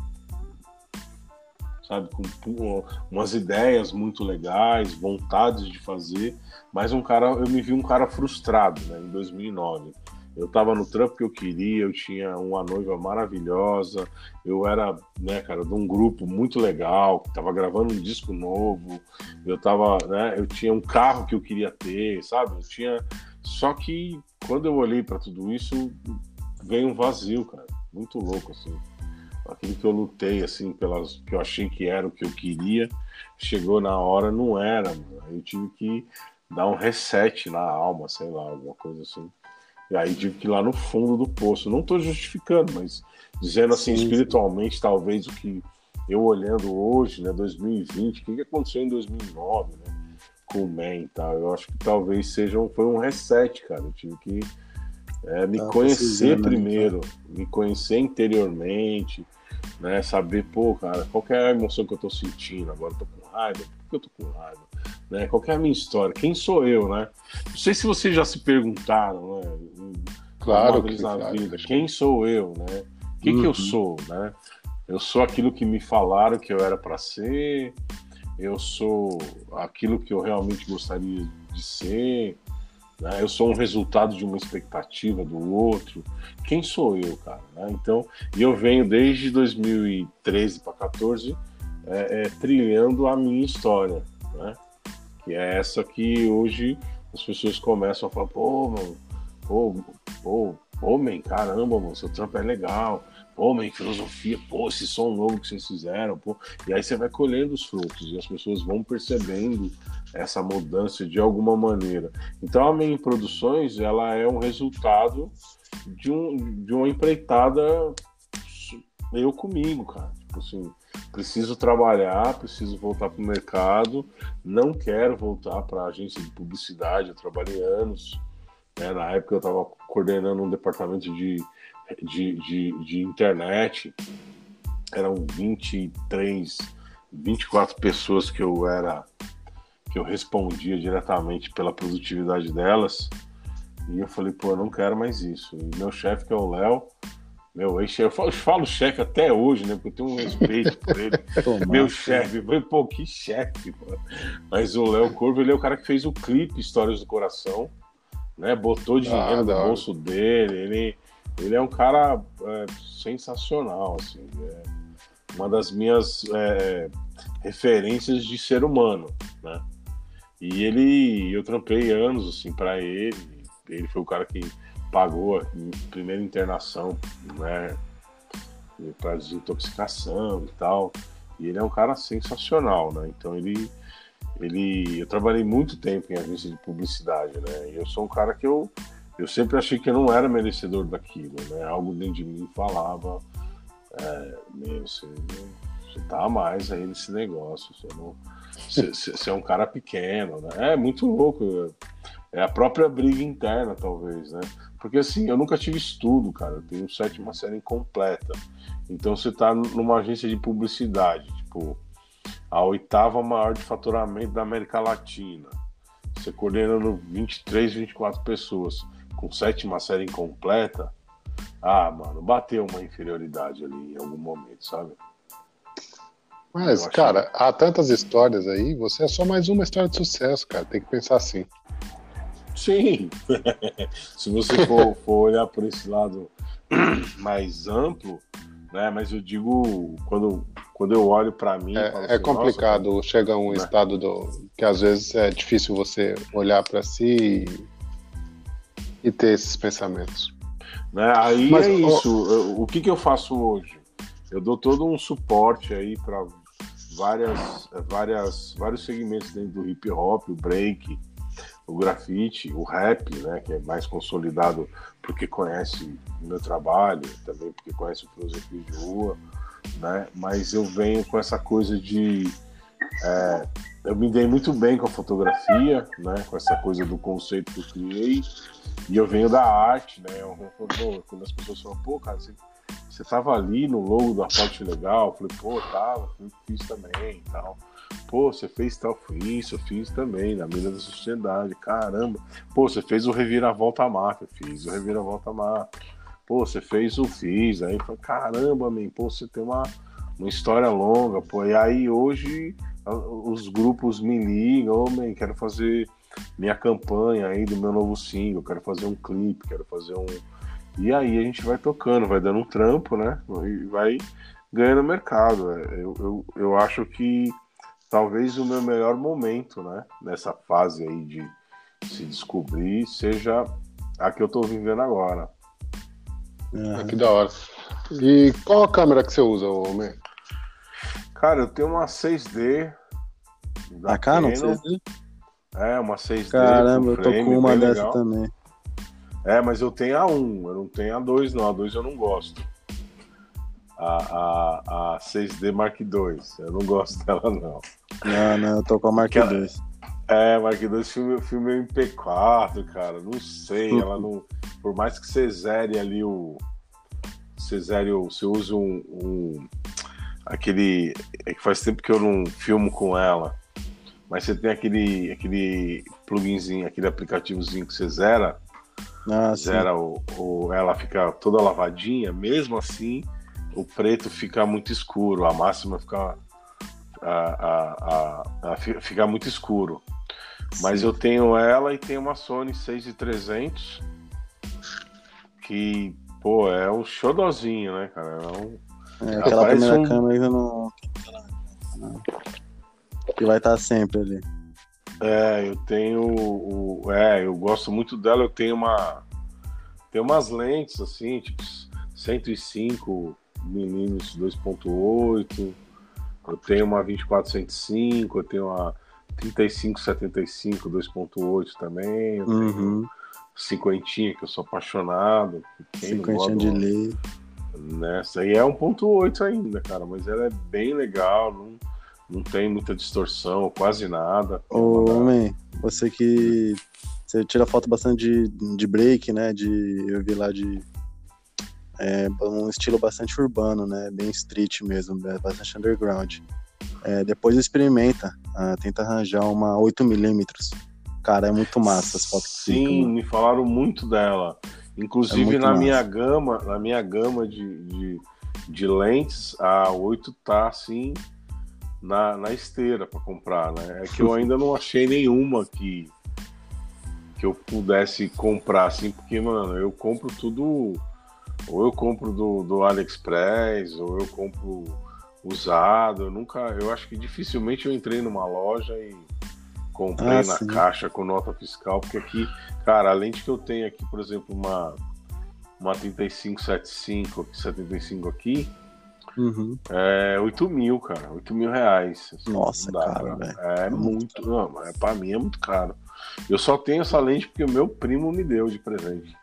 sabe? Com umas ideias muito legais, vontades de fazer, mas um cara, eu me vi um cara frustrado, né? Em 2009. Eu tava no trampo que eu queria, eu tinha uma noiva maravilhosa, eu era, né, cara, de um grupo muito legal, que tava gravando um disco novo, eu tava, né, eu tinha um carro que eu queria ter, sabe? Eu tinha. Só que quando eu olhei para tudo isso, veio um vazio, cara. Muito louco, assim. Aquilo que eu lutei, assim, pelas que eu achei que era o que eu queria, chegou na hora, não era, mano. Eu tive que dar um reset na alma, sei lá, alguma coisa assim. E aí tive que ir lá no fundo do poço. Não estou justificando, mas dizendo assim, sim, espiritualmente, sim. talvez o que eu olhando hoje, né, 2020, o que, que aconteceu em 2009, né, com o Man e tal, eu acho que talvez seja um, foi um reset, cara. Eu tive que é, me tá conhecer primeiro, me conhecer interiormente, né, saber, pô, cara, qual é a emoção que eu tô sentindo, agora eu tô com raiva, por que eu tô com raiva? Né? Qual é a minha história? Quem sou eu, né? Não sei se vocês já se perguntaram, né? Claro que, na claro. vida. Quem sou eu, né? O que, uhum. que eu uhum. sou, né? Eu sou aquilo que me falaram que eu era para ser. Eu sou aquilo que eu realmente gostaria de ser. Né? Eu sou um resultado de uma expectativa do outro. Quem sou eu, cara? Né? Então, e eu venho desde 2013 para 14 é, é, trilhando a minha história, né? Que é essa que hoje as pessoas começam a falar, pô, mano, pô, pô, homem, caramba, mano, seu trampo é legal. Homem, filosofia, pô, esse som novo que vocês fizeram, pô. E aí você vai colhendo os frutos e as pessoas vão percebendo essa mudança de alguma maneira. Então a minha Produções, ela é um resultado de, um, de uma empreitada eu comigo, cara. Tipo assim, preciso trabalhar, preciso voltar para o mercado, não quero voltar para agência de publicidade, eu trabalhei anos, né? na época eu estava coordenando um departamento de, de, de, de, internet, eram 23, 24 pessoas que eu era, que eu respondia diretamente pela produtividade delas, e eu falei, pô, eu não quero mais isso. E meu chefe, que é o Léo, meu ex eu falo, falo chefe até hoje, né? Porque eu tenho um respeito por ele. [LAUGHS] Meu chefe, foi pô, que chefe, Mas o Léo Corvo, ele é o cara que fez o clipe Histórias do Coração, né? Botou dinheiro ah, no bolso dele. Ele, ele é um cara é, sensacional, assim. É uma das minhas é, referências de ser humano, né? E ele, eu trampei anos, assim, para ele. Ele foi o cara que pagou a primeira internação, né? Para desintoxicação e tal. E ele é um cara sensacional, né? Então ele, ele, eu trabalhei muito tempo em agência de publicidade, né? E eu sou um cara que eu, eu sempre achei que eu não era merecedor daquilo, né? Algo dentro de mim falava, é, meu, você, você tá mais aí nesse negócio, você não, [LAUGHS] você, você é um cara pequeno, né? É muito louco. É a própria briga interna, talvez, né? Porque assim, eu nunca tive estudo, cara. Eu tenho sétima série incompleta. Então você tá numa agência de publicidade, tipo, a oitava maior de faturamento da América Latina. Você coordenando 23, 24 pessoas com sétima série incompleta. Ah, mano, bateu uma inferioridade ali em algum momento, sabe? Mas, cara, há tantas histórias aí, você é só mais uma história de sucesso, cara. Tem que pensar assim. Sim. [LAUGHS] Se você for, for olhar por esse lado [CLEARS THROAT] mais amplo, né? Mas eu digo quando quando eu olho para mim, é, assim, é complicado. Nossa, chega um né? estado do que às vezes é difícil você olhar para si e, e, ter esses pensamentos. Né? Aí Mas, é isso. O, o que, que eu faço hoje? Eu dou todo um suporte aí para várias, várias, vários segmentos dentro do hip hop, o break, o grafite, o rap, né, que é mais consolidado porque conhece o meu trabalho, também porque conhece o filosofia de rua, né, mas eu venho com essa coisa de é, eu me dei muito bem com a fotografia, né, com essa coisa do conceito que eu criei, e eu venho da arte, né, eu, eu, quando as pessoas falam, pô, cara, você, você tava ali no logo da Forte Legal, eu falei, pô, tava, fiz também e tal. Pô, você fez tal, isso, eu fiz também, na Mina da Sociedade, caramba. Pô, você fez o Reviravolta Máfia, fiz o Reviravolta Máfia. Pô, você fez o Fiz, aí falei, caramba, man, pô, você tem uma, uma história longa, pô. E aí hoje os grupos me ligam, oh, quero fazer minha campanha aí do meu novo single, quero fazer um clipe, quero fazer um. E aí a gente vai tocando, vai dando um trampo, né? E vai ganhando mercado. É, eu, eu, eu acho que talvez o meu melhor momento, né? Nessa fase aí de se descobrir, seja a que eu tô vivendo agora. Uhum. que da hora. E qual a câmera que você usa, homem? Cara, eu tenho uma 6D. Da a Canon 6D? É, uma 6D. Caramba, eu tô com uma dessa legal. também. É, mas eu tenho a 1, eu não tenho a 2, não. A 2 eu não gosto. A, a, a 6D Mark II, eu não gosto dela, não. Não, não, eu tô com a Mark II. É, Mark II filme, filme é MP4, cara. Não sei, ela não. Por mais que você zere ali o. Você zere o. Você usa um. um aquele. É que faz tempo que eu não filmo com ela. Mas você tem aquele, aquele pluginzinho, aquele aplicativozinho que você zera. Ah, zera o, o, ela fica toda lavadinha, mesmo assim o preto fica muito escuro, a máxima fica, a, a, a, fica muito escuro. Mas eu tenho ela e tenho uma Sony 6300 que, pô, é um xodozinho, né, cara? É, um... é aquela primeira um... câmera ainda não... Que vai estar sempre ali. É, eu tenho o, é, eu gosto muito dela, eu tenho uma tem umas lentes assim, tipo 105 milímetros 2.8. Eu tenho uma 2405, eu tenho uma 3575 2.8 também. Uhum. Cinquentinha, que eu sou apaixonado. Cinquentinha de lei. Nessa aí é 1.8 ainda, cara, mas ela é bem legal, não, não tem muita distorção, quase nada. Ô, homem, você que você tira foto bastante de, de break, né? De, eu vi lá de é um estilo bastante urbano, né? Bem street mesmo, é bastante underground. É, depois experimenta, uh, tenta arranjar uma 8mm. Cara, é muito massa as fotos. Sim, ficam, me falaram muito dela. Inclusive é na massa. minha gama, na minha gama de, de, de, lentes, a 8 tá assim na, na esteira para comprar, né? É que eu ainda não achei nenhuma que que eu pudesse comprar assim, porque mano, eu compro tudo ou eu compro do, do AliExpress, ou eu compro usado. Eu nunca, eu acho que dificilmente eu entrei numa loja e comprei ah, na sim. caixa com nota fiscal, porque aqui, cara, além de que eu tenho aqui, por exemplo, uma uma 3575, 75 aqui, uhum. é 8 mil, cara, 8 mil reais. Assim, Nossa, cara, É, é muito, não, é, pra mim é muito caro. Eu só tenho essa lente porque o meu primo me deu de presente.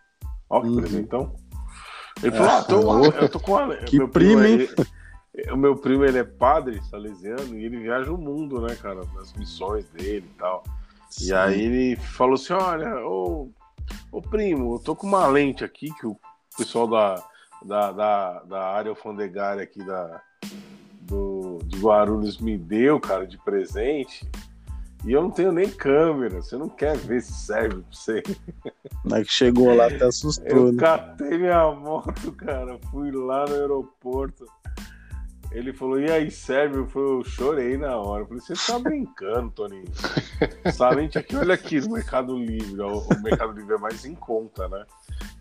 Ó que uhum. presentão. Ele falou, ah, tô, eu tô com a... Que meu primo, primo o meu primo, ele é padre salesiano e ele viaja o mundo, né, cara, nas missões dele e tal. Sim. E aí ele falou assim, olha, ô, ô primo, eu tô com uma lente aqui que o pessoal da, da, da, da área alfandegária aqui da, do, de Guarulhos me deu, cara, de presente. E eu não tenho nem câmera, você não quer ver se serve pra você. Mas que chegou lá, até assustou. Eu né? catei minha moto, cara, fui lá no aeroporto. Ele falou, e aí, serve? Eu, falei, eu chorei na hora. Eu falei, você tá brincando, Toninho. Salente aqui, olha aqui no Mercado Livre. O, Mercado Livre é mais em conta, né?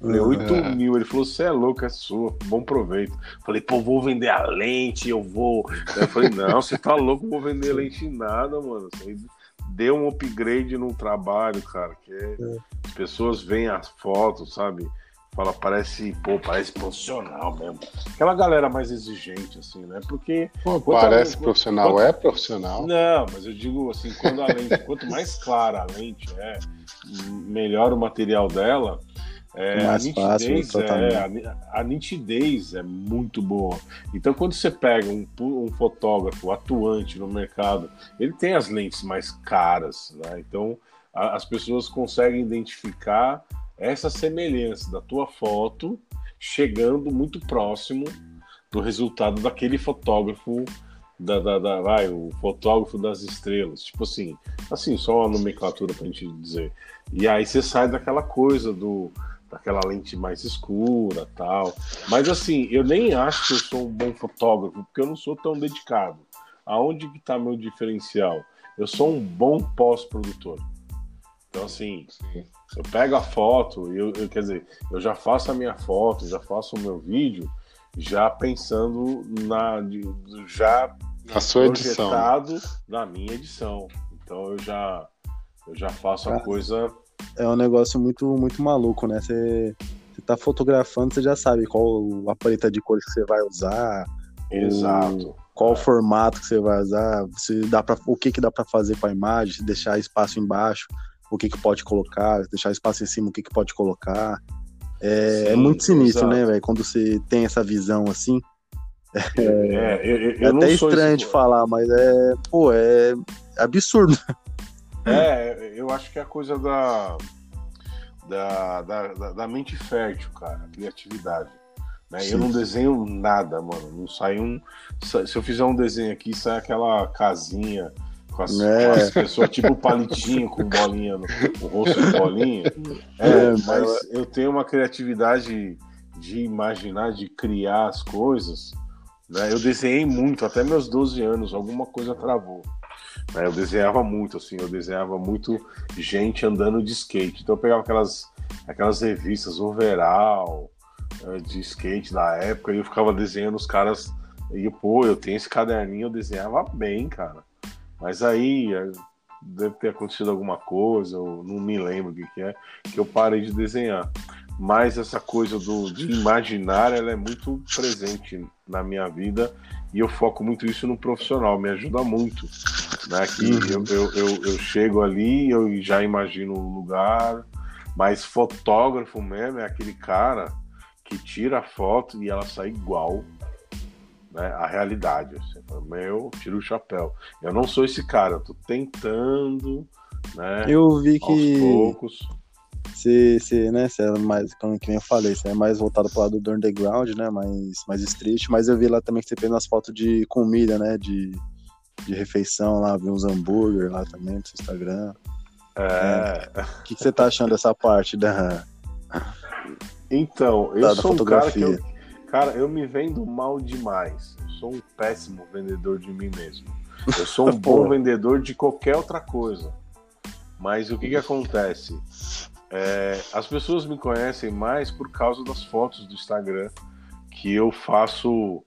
Falei, 8 é. mil. Ele falou, você é louco, é sua. Bom proveito. Falei, pô, vou vender a lente, eu vou. Eu falei, não, você tá louco, vou vender lente nada, mano. Você deu um upgrade no trabalho, cara, que é, é. as pessoas veem as fotos, sabe? Fala, parece, pô, parece profissional mesmo. Aquela galera mais exigente, assim, né? Porque. Pô, parece a, profissional, quanto, é profissional. Não, mas eu digo assim, quando a lente, quanto mais clara a lente é, melhor o material dela. É, a nitidez, fácil, é, a, a, nitidez é muito boa. Então, quando você pega um, um, fotógrafo atuante no mercado, ele tem as lentes mais caras, né? Então, a, as pessoas conseguem identificar essa semelhança da tua foto chegando muito próximo do resultado daquele fotógrafo da, da, da, vai, o fotógrafo das estrelas, tipo assim, assim, só a nomenclatura pra gente dizer. E aí você sai daquela coisa do daquela lente mais escura tal. Mas assim, eu nem acho que eu sou um bom fotógrafo, porque eu não sou tão dedicado. Aonde que tá meu diferencial? Eu sou um bom pós-produtor. Então, assim, Sim. eu pego a foto, eu, eu, quer dizer, eu já faço a minha foto, já faço o meu vídeo, já pensando na. já na sua edição. na minha edição. Então eu já, eu já faço a coisa. É um negócio muito, muito maluco, né? Você, tá fotografando, você já sabe qual a paleta de cores que você vai usar. Exato. Qual é. o formato que você vai usar, se dá para o que, que dá para fazer com a imagem, se deixar espaço embaixo, o que, que pode colocar, deixar espaço em cima, o que, que pode colocar. É, Sim, é muito sinistro, exato. né, velho? Quando você tem essa visão assim. É, é, eu, eu, é até estranho de falar, mas é, pô, é absurdo. É, [LAUGHS] eu acho que é a coisa da, da, da, da mente fértil, cara, criatividade. Né? Eu não desenho nada, mano. Não sai um. Se eu fizer um desenho aqui, sai aquela casinha com as, é. com as pessoas, tipo palitinho com bolinha no, no rosto de bolinha. É, é, mas eu tenho uma criatividade de imaginar, de criar as coisas. Né? Eu desenhei muito, até meus 12 anos, alguma coisa travou. Né? Eu desenhava muito, assim, eu desenhava muito gente andando de skate. Então eu pegava aquelas, aquelas revistas overall eh, de skate da época e eu ficava desenhando os caras. E, pô, eu tenho esse caderninho, eu desenhava bem, cara. Mas aí eh, deve ter acontecido alguma coisa, eu não me lembro o que, que é, que eu parei de desenhar. Mas essa coisa do, de imaginar, ela é muito presente na minha vida e eu foco muito isso no profissional, me ajuda muito. Né? Que uhum. eu, eu, eu, eu, chego ali, eu já imagino o lugar, mas fotógrafo mesmo é aquele cara que tira a foto e ela sai igual né, à realidade. Assim, meu, tira o chapéu. Eu não sou esse cara, eu tô tentando, né? Eu vi que. poucos. Se, se, né, se é mais, como que eu falei, você é mais voltado pro lado do underground, né? Mais, mais street, mas eu vi lá também que você fez umas fotos de comida, né? De, de refeição lá, vi uns hambúrguer lá também no seu Instagram. É. O é. que, que você tá achando dessa parte da. Então, eu da, sou da um cara que eu, cara, eu me vendo mal demais. Eu sou um péssimo vendedor de mim mesmo. Eu sou um [LAUGHS] bom vendedor de qualquer outra coisa. Mas o que que acontece? É, as pessoas me conhecem mais por causa das fotos do Instagram, que eu faço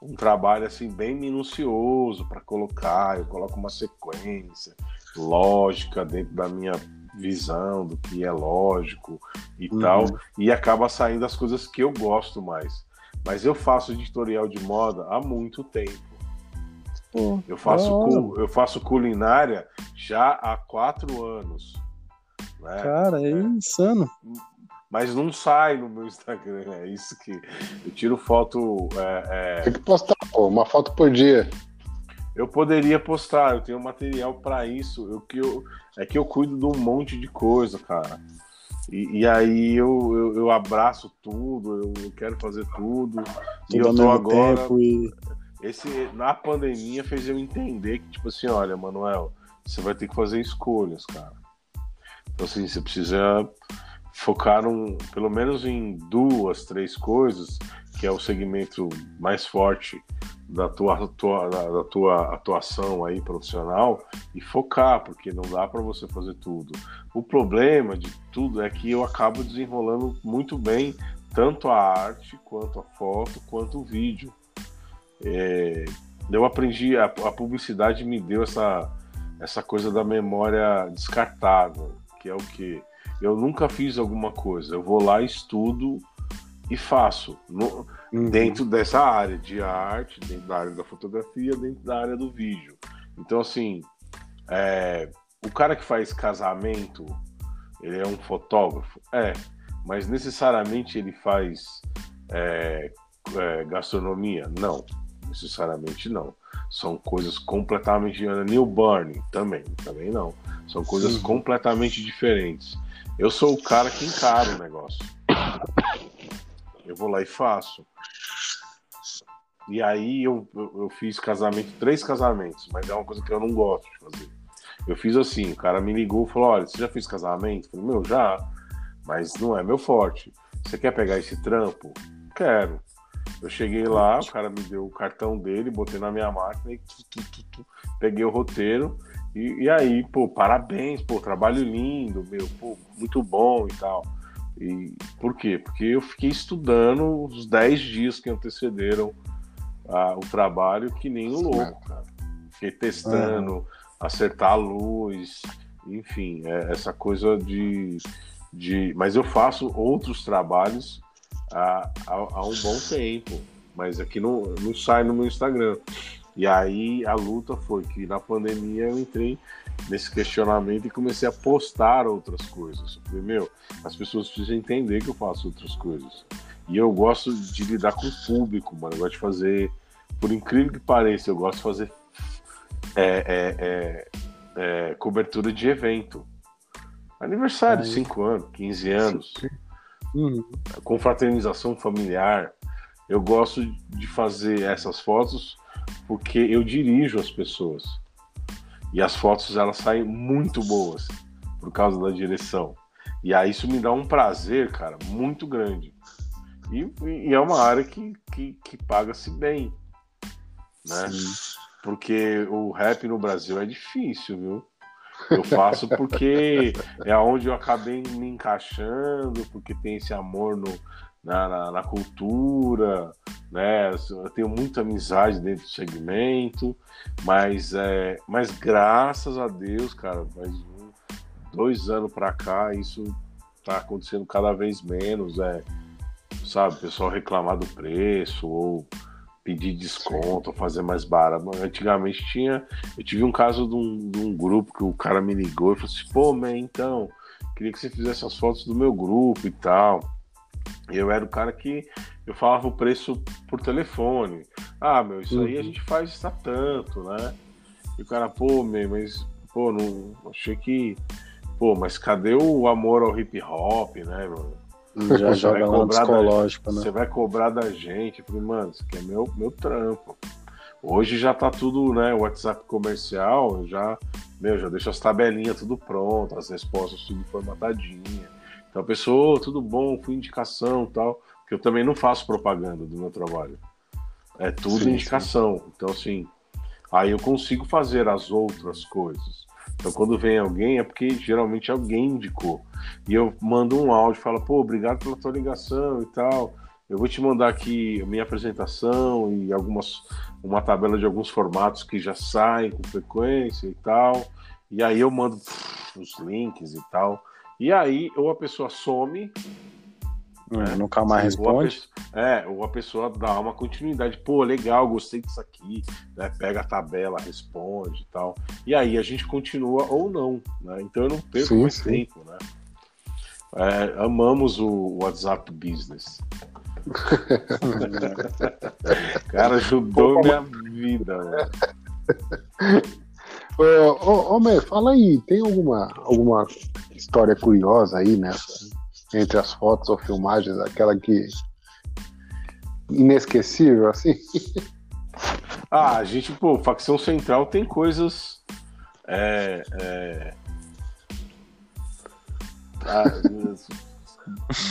um trabalho assim bem minucioso para colocar, eu coloco uma sequência lógica dentro da minha visão do que é lógico e uhum. tal, e acaba saindo as coisas que eu gosto mais. Mas eu faço editorial de moda há muito tempo. Uhum. Eu, faço eu faço culinária já há quatro anos. Né? Cara, é, é insano. Mas não sai no meu Instagram, é isso que eu tiro foto. É, é... Tem que postar, pô, uma foto por dia eu poderia postar, eu tenho material para isso. Eu, que eu, é que eu cuido de um monte de coisa, cara. E, e aí eu, eu, eu, abraço tudo, eu quero fazer tudo. tudo e eu tô agora. E... Esse, na pandemia fez eu entender que, tipo assim, olha, Manuel, você vai ter que fazer escolhas, cara. Então, assim, você precisa focar um, pelo menos em duas, três coisas, que é o segmento mais forte da tua, tua, da tua atuação aí profissional e focar, porque não dá para você fazer tudo. O problema de tudo é que eu acabo desenrolando muito bem tanto a arte, quanto a foto, quanto o vídeo. É, eu aprendi, a, a, publicidade me deu essa, essa coisa da memória descartável, que é o que? Eu nunca fiz alguma coisa, eu vou lá, estudo e faço. No, uhum. Dentro dessa área de arte, dentro da área da fotografia, dentro da área do vídeo. Então, assim, é, o cara que faz casamento, ele é um fotógrafo? É, mas necessariamente ele faz é, é, gastronomia? Não, necessariamente não. São coisas completamente. Newborn também, também não. São coisas uhum. completamente diferentes. Eu sou o cara que encara o negócio. Eu vou lá e faço. E aí eu, eu, eu, fiz casamento, três casamentos, mas é uma coisa que eu não gosto de fazer. Eu fiz assim, o cara me ligou e falou, olha, você já fez casamento? Eu falei, meu, já, mas não é meu forte. Você quer pegar esse trampo? Quero. Eu cheguei lá, o cara me deu o cartão dele, botei na minha máquina e tu, tu, tu, peguei o roteiro E, e, aí, pô, parabéns, pô, trabalho lindo, meu, pô, muito bom e tal. E por quê? Porque eu fiquei estudando os 10 dias que antecederam a, o trabalho que nem um louco, cara. Fiquei testando, uhum. acertar a luz, enfim, é, essa coisa de, de. Mas eu faço outros trabalhos há, há, há um bom tempo, mas aqui não, não sai no meu Instagram. E aí a luta foi que na pandemia eu entrei nesse questionamento e comecei a postar outras coisas. Falei, meu, as pessoas precisam entender que eu faço outras coisas. E eu gosto de lidar com o público, mano. Eu gosto de fazer, por incrível que pareça, eu gosto de fazer é, é, é, é cobertura de evento. Aniversário de 5 anos, 15 anos. Uhum. Confraternização familiar. Eu gosto de fazer essas fotos porque eu dirijo as pessoas. E as fotos elas saem muito boas por causa da direção. E aí isso me dá um prazer, cara, muito grande. E, e é uma área que, que, que paga-se bem. Né? Sim. Porque o rap no Brasil é difícil, viu? Eu faço porque é onde eu acabei me encaixando, porque tem esse amor no, na, na, na, cultura, né? Eu tenho muita amizade dentro do segmento, mas, é, mas graças a Deus, cara, faz um, dois anos para cá, isso tá acontecendo cada vez menos, é, sabe, o pessoal reclamar do preço ou pedir desconto, fazer mais barato. Antigamente tinha. Eu tive um caso de um, de um grupo que o cara me ligou e falou assim: pô, man, então, queria que você fizesse as fotos do meu grupo e tal. Eu era o cara que eu falava o preço por telefone. Ah, meu, isso uhum. aí a uhum. gente faz está tanto, né? E o cara, pô, meu, mas, pô, não achei que. Pô, mas cadê o amor ao hip hop, né, mano? Já [LAUGHS] joga psicológico, da, né? Você vai cobrar da gente. Falei, mano, isso aqui é meu, meu trampo. Hoje já tá tudo, né? WhatsApp comercial, já, meu, já deixa as tabelinhas tudo prontas, as respostas tudo formatadinha. Então a pessoa, tudo bom, fui indicação tal. Porque eu também não faço propaganda do meu trabalho. É tudo sim, indicação. Sim. Então, assim, aí eu consigo fazer as outras coisas. Então, quando vem alguém, é porque geralmente alguém indicou. E eu mando um áudio, falo, pô, obrigado pela tua ligação e tal. Eu vou te mandar aqui a minha apresentação e algumas uma tabela de alguns formatos que já saem com frequência e tal. E aí eu mando pff, os links e tal. E aí ou a pessoa some, né? Nunca mais responde. Ou é, ou a pessoa dá uma continuidade. Pô, legal, gostei disso aqui. Né? Pega a tabela, responde e tal. E aí a gente continua ou não. Né? Então eu não perco sim, mais sim. tempo. Né? É, amamos o WhatsApp Business. [LAUGHS] Cara, ajudou minha vida. [LAUGHS] Ô, ô, ô, fala aí, tem alguma, alguma história curiosa aí nessa, entre as fotos ou filmagens, aquela que inesquecível, assim? [LAUGHS] Ah, a gente, pô, facção central tem coisas. É, é... Ah,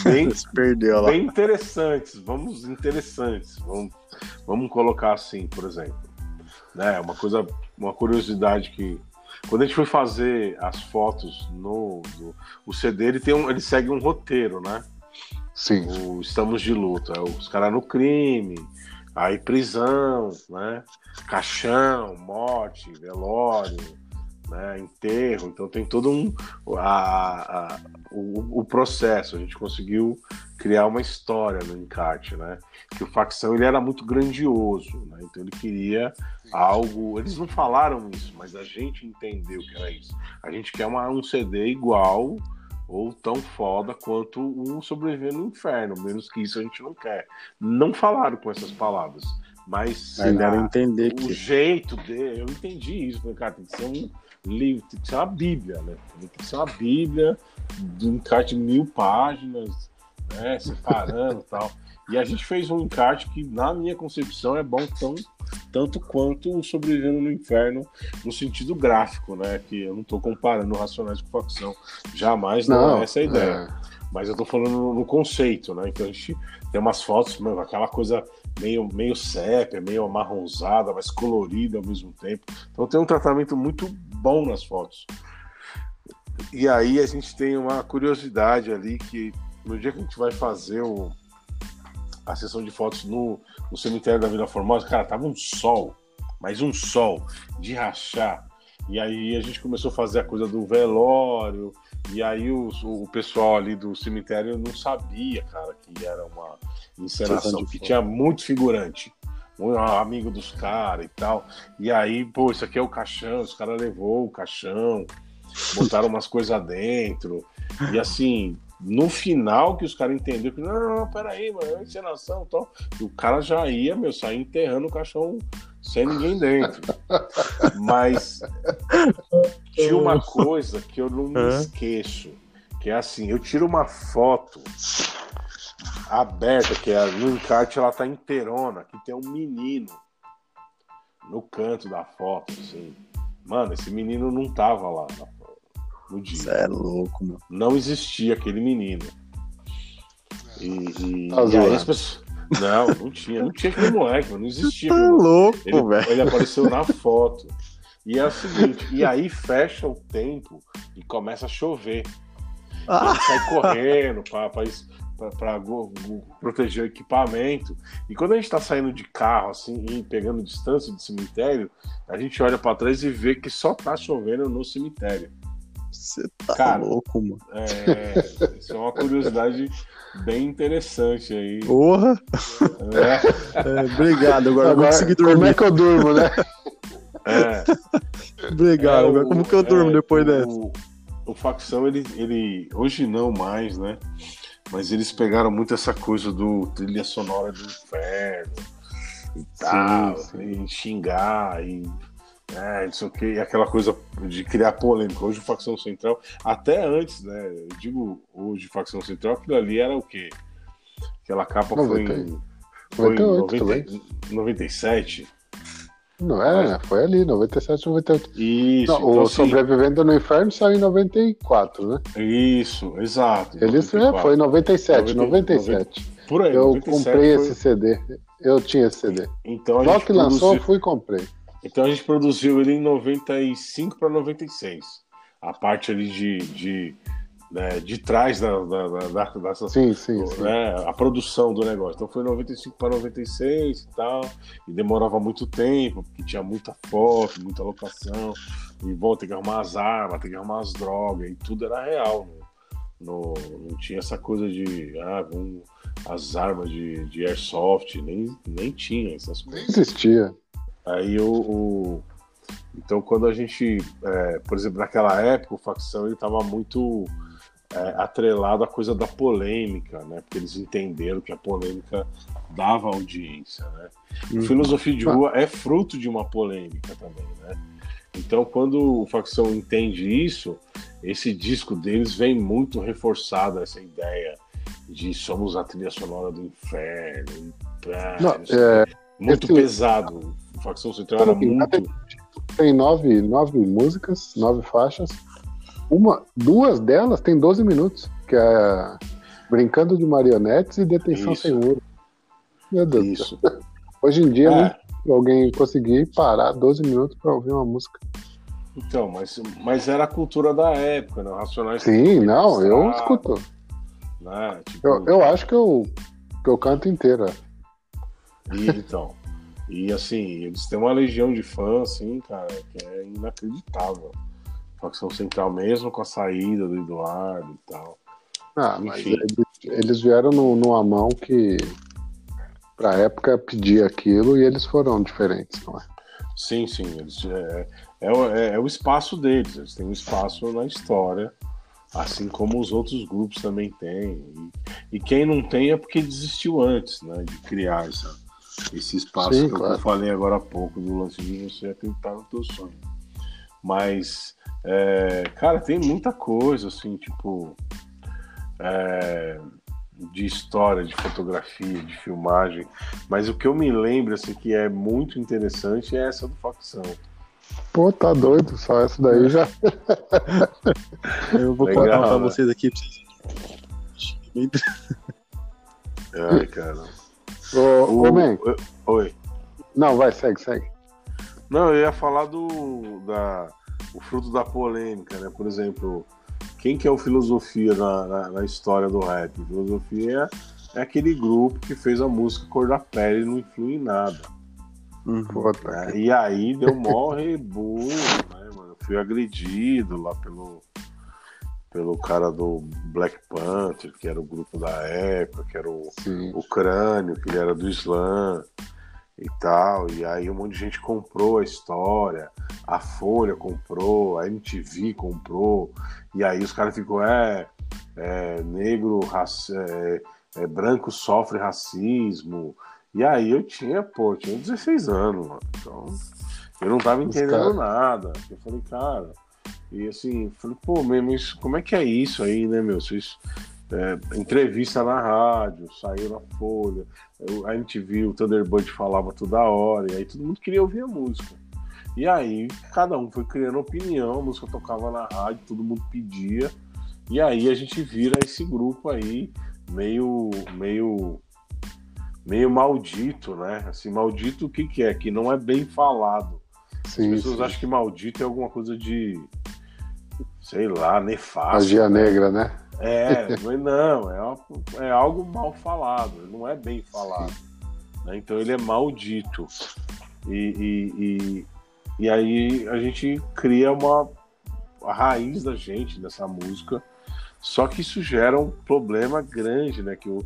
bem, [LAUGHS] perdeu lá. bem interessantes. Vamos interessantes. Vamos, vamos colocar assim, por exemplo. Né, uma coisa, uma curiosidade que quando a gente foi fazer as fotos no, no o CD, ele tem um, ele segue um roteiro, né? Sim. O Estamos de luta, é os caras no crime, aí prisão, né? Caixão, morte, velório, né? enterro. Então tem todo um a, a, o, o processo. A gente conseguiu criar uma história no encarte, né? Que o facção ele era muito grandioso, né? Então ele queria algo. Eles não falaram isso, mas a gente entendeu que era isso. A gente quer uma, um CD igual ou tão foda quanto um Sobreviver no Inferno. Menos que isso a gente não quer. Não falaram com essas palavras. Mas a, entender o que... jeito dele, eu entendi isso, cara, tem que ser um livro, tem que ser uma Bíblia, né? Tem que ser uma Bíblia de um encarte de mil páginas, né? Separando e tal. E a gente fez um encarte que, na minha concepção, é bom tão, tanto quanto o Sobrevivendo no Inferno, no sentido gráfico, né? Que eu não estou comparando Racionais com facção. Jamais não, não é essa a ideia. É. Mas eu estou falando no conceito, né? Então a gente tem umas fotos, aquela coisa meio, meio sépia, meio amarronzada, mas colorida ao mesmo tempo. Então tem um tratamento muito bom nas fotos. E aí a gente tem uma curiosidade ali que no dia que a gente vai fazer o, a sessão de fotos no, no cemitério da Vila Formosa, cara, tava um sol, mas um sol de rachar. E aí a gente começou a fazer a coisa do velório, e aí o, o pessoal ali do cemitério não sabia, cara, que era uma encenação, que tinha muito figurante. Um amigo dos caras e tal. E aí, pô, isso aqui é o caixão, os caras levou o caixão, botaram umas coisas dentro. E assim, no final que os caras entenderam que, não, não, não, peraí, mano, é encenação e tal. E o cara já ia, meu, sair enterrando o caixão sem ninguém dentro. Mas tinha uma coisa que eu não me esqueço, que é assim, eu tiro uma foto aberta, que é no encarte ela tá inteirona, que tem um menino no canto da foto, assim. Mano, esse menino não tava lá no dia. Você é louco, mano. Não existia aquele menino. E, e, tá e aí as pessoas. Não, não tinha. Não tinha aquele moleque, não existia. Tá louco, velho. Ele apareceu na foto. E é o seguinte, e aí fecha o tempo e começa a chover. Ah. Ele sai correndo para proteger o equipamento. E quando a gente está saindo de carro, assim, e pegando distância do cemitério, a gente olha para trás e vê que só tá chovendo no cemitério. Você tá Cara, louco, mano. É, isso é uma curiosidade bem interessante aí. Porra! É. É, obrigado, agora, agora eu vou conseguir dormir. Como é que eu durmo, né? É. obrigado, é, agora como que eu durmo é, depois o, dessa? O facção, ele, ele. Hoje não mais, né? Mas eles pegaram muito essa coisa do trilha sonora do inferno e tal, sim, sim. e xingar e é, não sei o que, e aquela coisa de criar polêmica. Hoje, facção central, até antes, né? Eu digo hoje, facção central, aquilo ali era o quê? Aquela capa 90. foi em, foi 98, em 90, 97. Não é, foi ali, 97, 98. Isso. Não, então, o assim, Sobrevivendo no Inferno saiu em 94, né? Isso, exato. Ele 94. foi em 97, 90, 97. 90, por aí, eu 97 comprei foi... esse CD. Eu tinha esse CD. Então, Logo que lançou, eu fui e comprei. Então a gente produziu ele em 95 para 96. A parte ali de, de, né, de trás da, da, da, dessa, sim, sim, sim. Né, a produção do negócio. Então foi 95 para 96 e tal. E demorava muito tempo, porque tinha muita foto, muita locação. E bom, tem que arrumar as armas, tem que arrumar as drogas, e tudo era real. Né? No, não tinha essa coisa de ah, vamos, as armas de, de airsoft, nem, nem tinha essas coisas. Nem existia. Aí o, o, então quando a gente, é, por exemplo, naquela época o facção estava muito é, atrelado à coisa da polêmica, né? Porque eles entenderam que a polêmica dava audiência, né? Uhum. Filosofia de rua é fruto de uma polêmica também, né? Então quando o facção entende isso, esse disco deles vem muito reforçado essa ideia de somos a trilha sonora do inferno, Não, é, muito esse... pesado Facção Central era muito. Tem nove, nove músicas, nove faixas. Uma, duas delas tem 12 minutos, que é Brincando de Marionetes e Detenção Isso. Sem. Meu Deus Isso. [LAUGHS] Hoje em dia, é. né, alguém conseguir parar 12 minutos para ouvir uma música. Então, mas, mas era a cultura da época, né? Racionais. Sim, não, eu escuto. Né? Tipo... Eu, eu acho que eu, que eu canto inteira. E, então. E assim, eles têm uma legião de fãs, assim, cara, que é inacreditável. Facção Central mesmo com a saída do Eduardo e tal. Ah, Enfim. mas eles, eles vieram no, numa mão que pra época pedia aquilo e eles foram diferentes, não é? Sim, sim. Eles, é, é, é, é o espaço deles, eles têm um espaço na história, assim como os outros grupos também têm. E, e quem não tem é porque desistiu antes, né, de criar essa esse espaço Sim, que claro. eu falei agora há pouco do lance de você acreditar no teu sonho. Mas, é, cara, tem muita coisa, assim, tipo, é, de história, de fotografia, de filmagem. Mas o que eu me lembro, assim, que é muito interessante é essa do Facção. Pô, tá doido, só essa daí já. [LAUGHS] eu vou Legal, contar pra né? vocês aqui pra vocês. Ai, cara. Ô, o, ô. Oi. Não, vai, segue, segue. Não, eu ia falar do. Da, o fruto da polêmica, né? Por exemplo, quem que é o Filosofia na, na, na história do rap? Filosofia é, é aquele grupo que fez a música Cor da Pele e não influi em nada. Uhum. É, e aí deu mó rebu, né, mano? Eu fui agredido lá pelo, pelo cara do Black Panther, que era o grupo da época, que era o, o Crânio, que ele era do Islã e tal. E aí um monte de gente comprou a história, a Folha comprou, a MTV comprou, e aí os caras ficam, é, é negro, é, é, branco sofre racismo. E aí eu tinha, pô, eu tinha 16 anos, mano. Então eu não tava entendendo nada. Eu falei, cara, e assim, falei, pô, mas como é que é isso aí, né, meu? Vocês é, entrevista na rádio, saiu na Folha, a MTV, o Thunderbird falava toda hora, e aí todo mundo queria ouvir a música. E aí cada um foi criando opinião, a música tocava na rádio, todo mundo pedia, e aí a gente vira esse grupo aí meio meio meio maldito, né? Assim, maldito o que que é? Que não é bem falado. Sim, As pessoas sim. acham que maldito é alguma coisa de sei lá, nefasto. Magia né? negra, né? É, [LAUGHS] não, é, é algo mal falado, não é bem falado. Né? Então ele é maldito. E, e, e, e, aí a gente cria uma a raiz da gente nessa música. Só que isso gera um problema grande, né? Que o,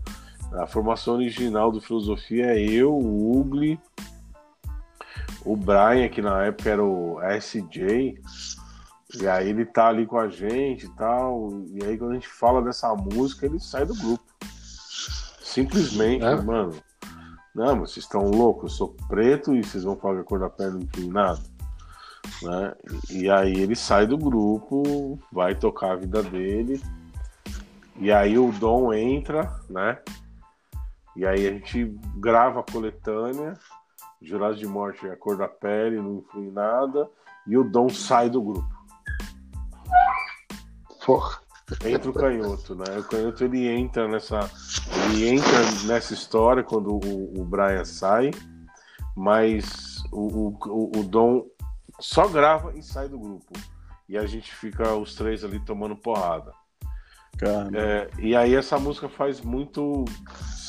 a formação original do Filosofia é eu, o Ugly, o Brian, que na época era o SJ, e aí ele tá ali com a gente e tal. E aí quando a gente fala dessa música, ele sai do grupo. Simplesmente, é? mano. Não, mas vocês estão loucos, eu sou preto e vocês vão falar que a cor da pele não tem nada. Né? E aí ele sai do grupo, vai tocar a vida dele. E aí o Dom entra, né? E aí a gente grava a coletânea, Jurados de Morte a cor da pele, não influi nada, e o Dom sai do grupo. Porra. Entra o canhoto, né? O canhoto ele entra nessa. Ele entra nessa história quando o, o Brian sai, mas o, o, o Dom só grava e sai do grupo. E a gente fica os três ali tomando porrada. É, e aí essa música faz muito.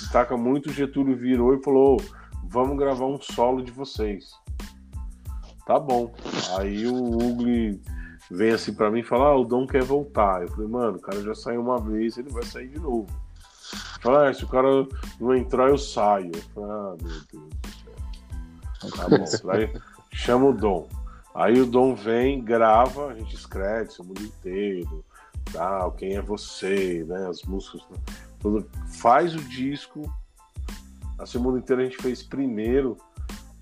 Destaca muito, o Getúlio virou e falou: vamos gravar um solo de vocês. Tá bom. Aí o Ugly vem assim para mim e fala: ah, o Dom quer voltar. Eu falei, mano, o cara já saiu uma vez, ele vai sair de novo. Fala, ah, se o cara não entrar, eu saio. Eu falei, ah, meu Deus do céu. Tá bom. [LAUGHS] Aí chama o Dom. Aí o Dom vem, grava, a gente escreve o mundo inteiro, tal, quem é você, né? As músicas, né, tudo. Faz o disco. O mundo inteiro a gente fez primeiro.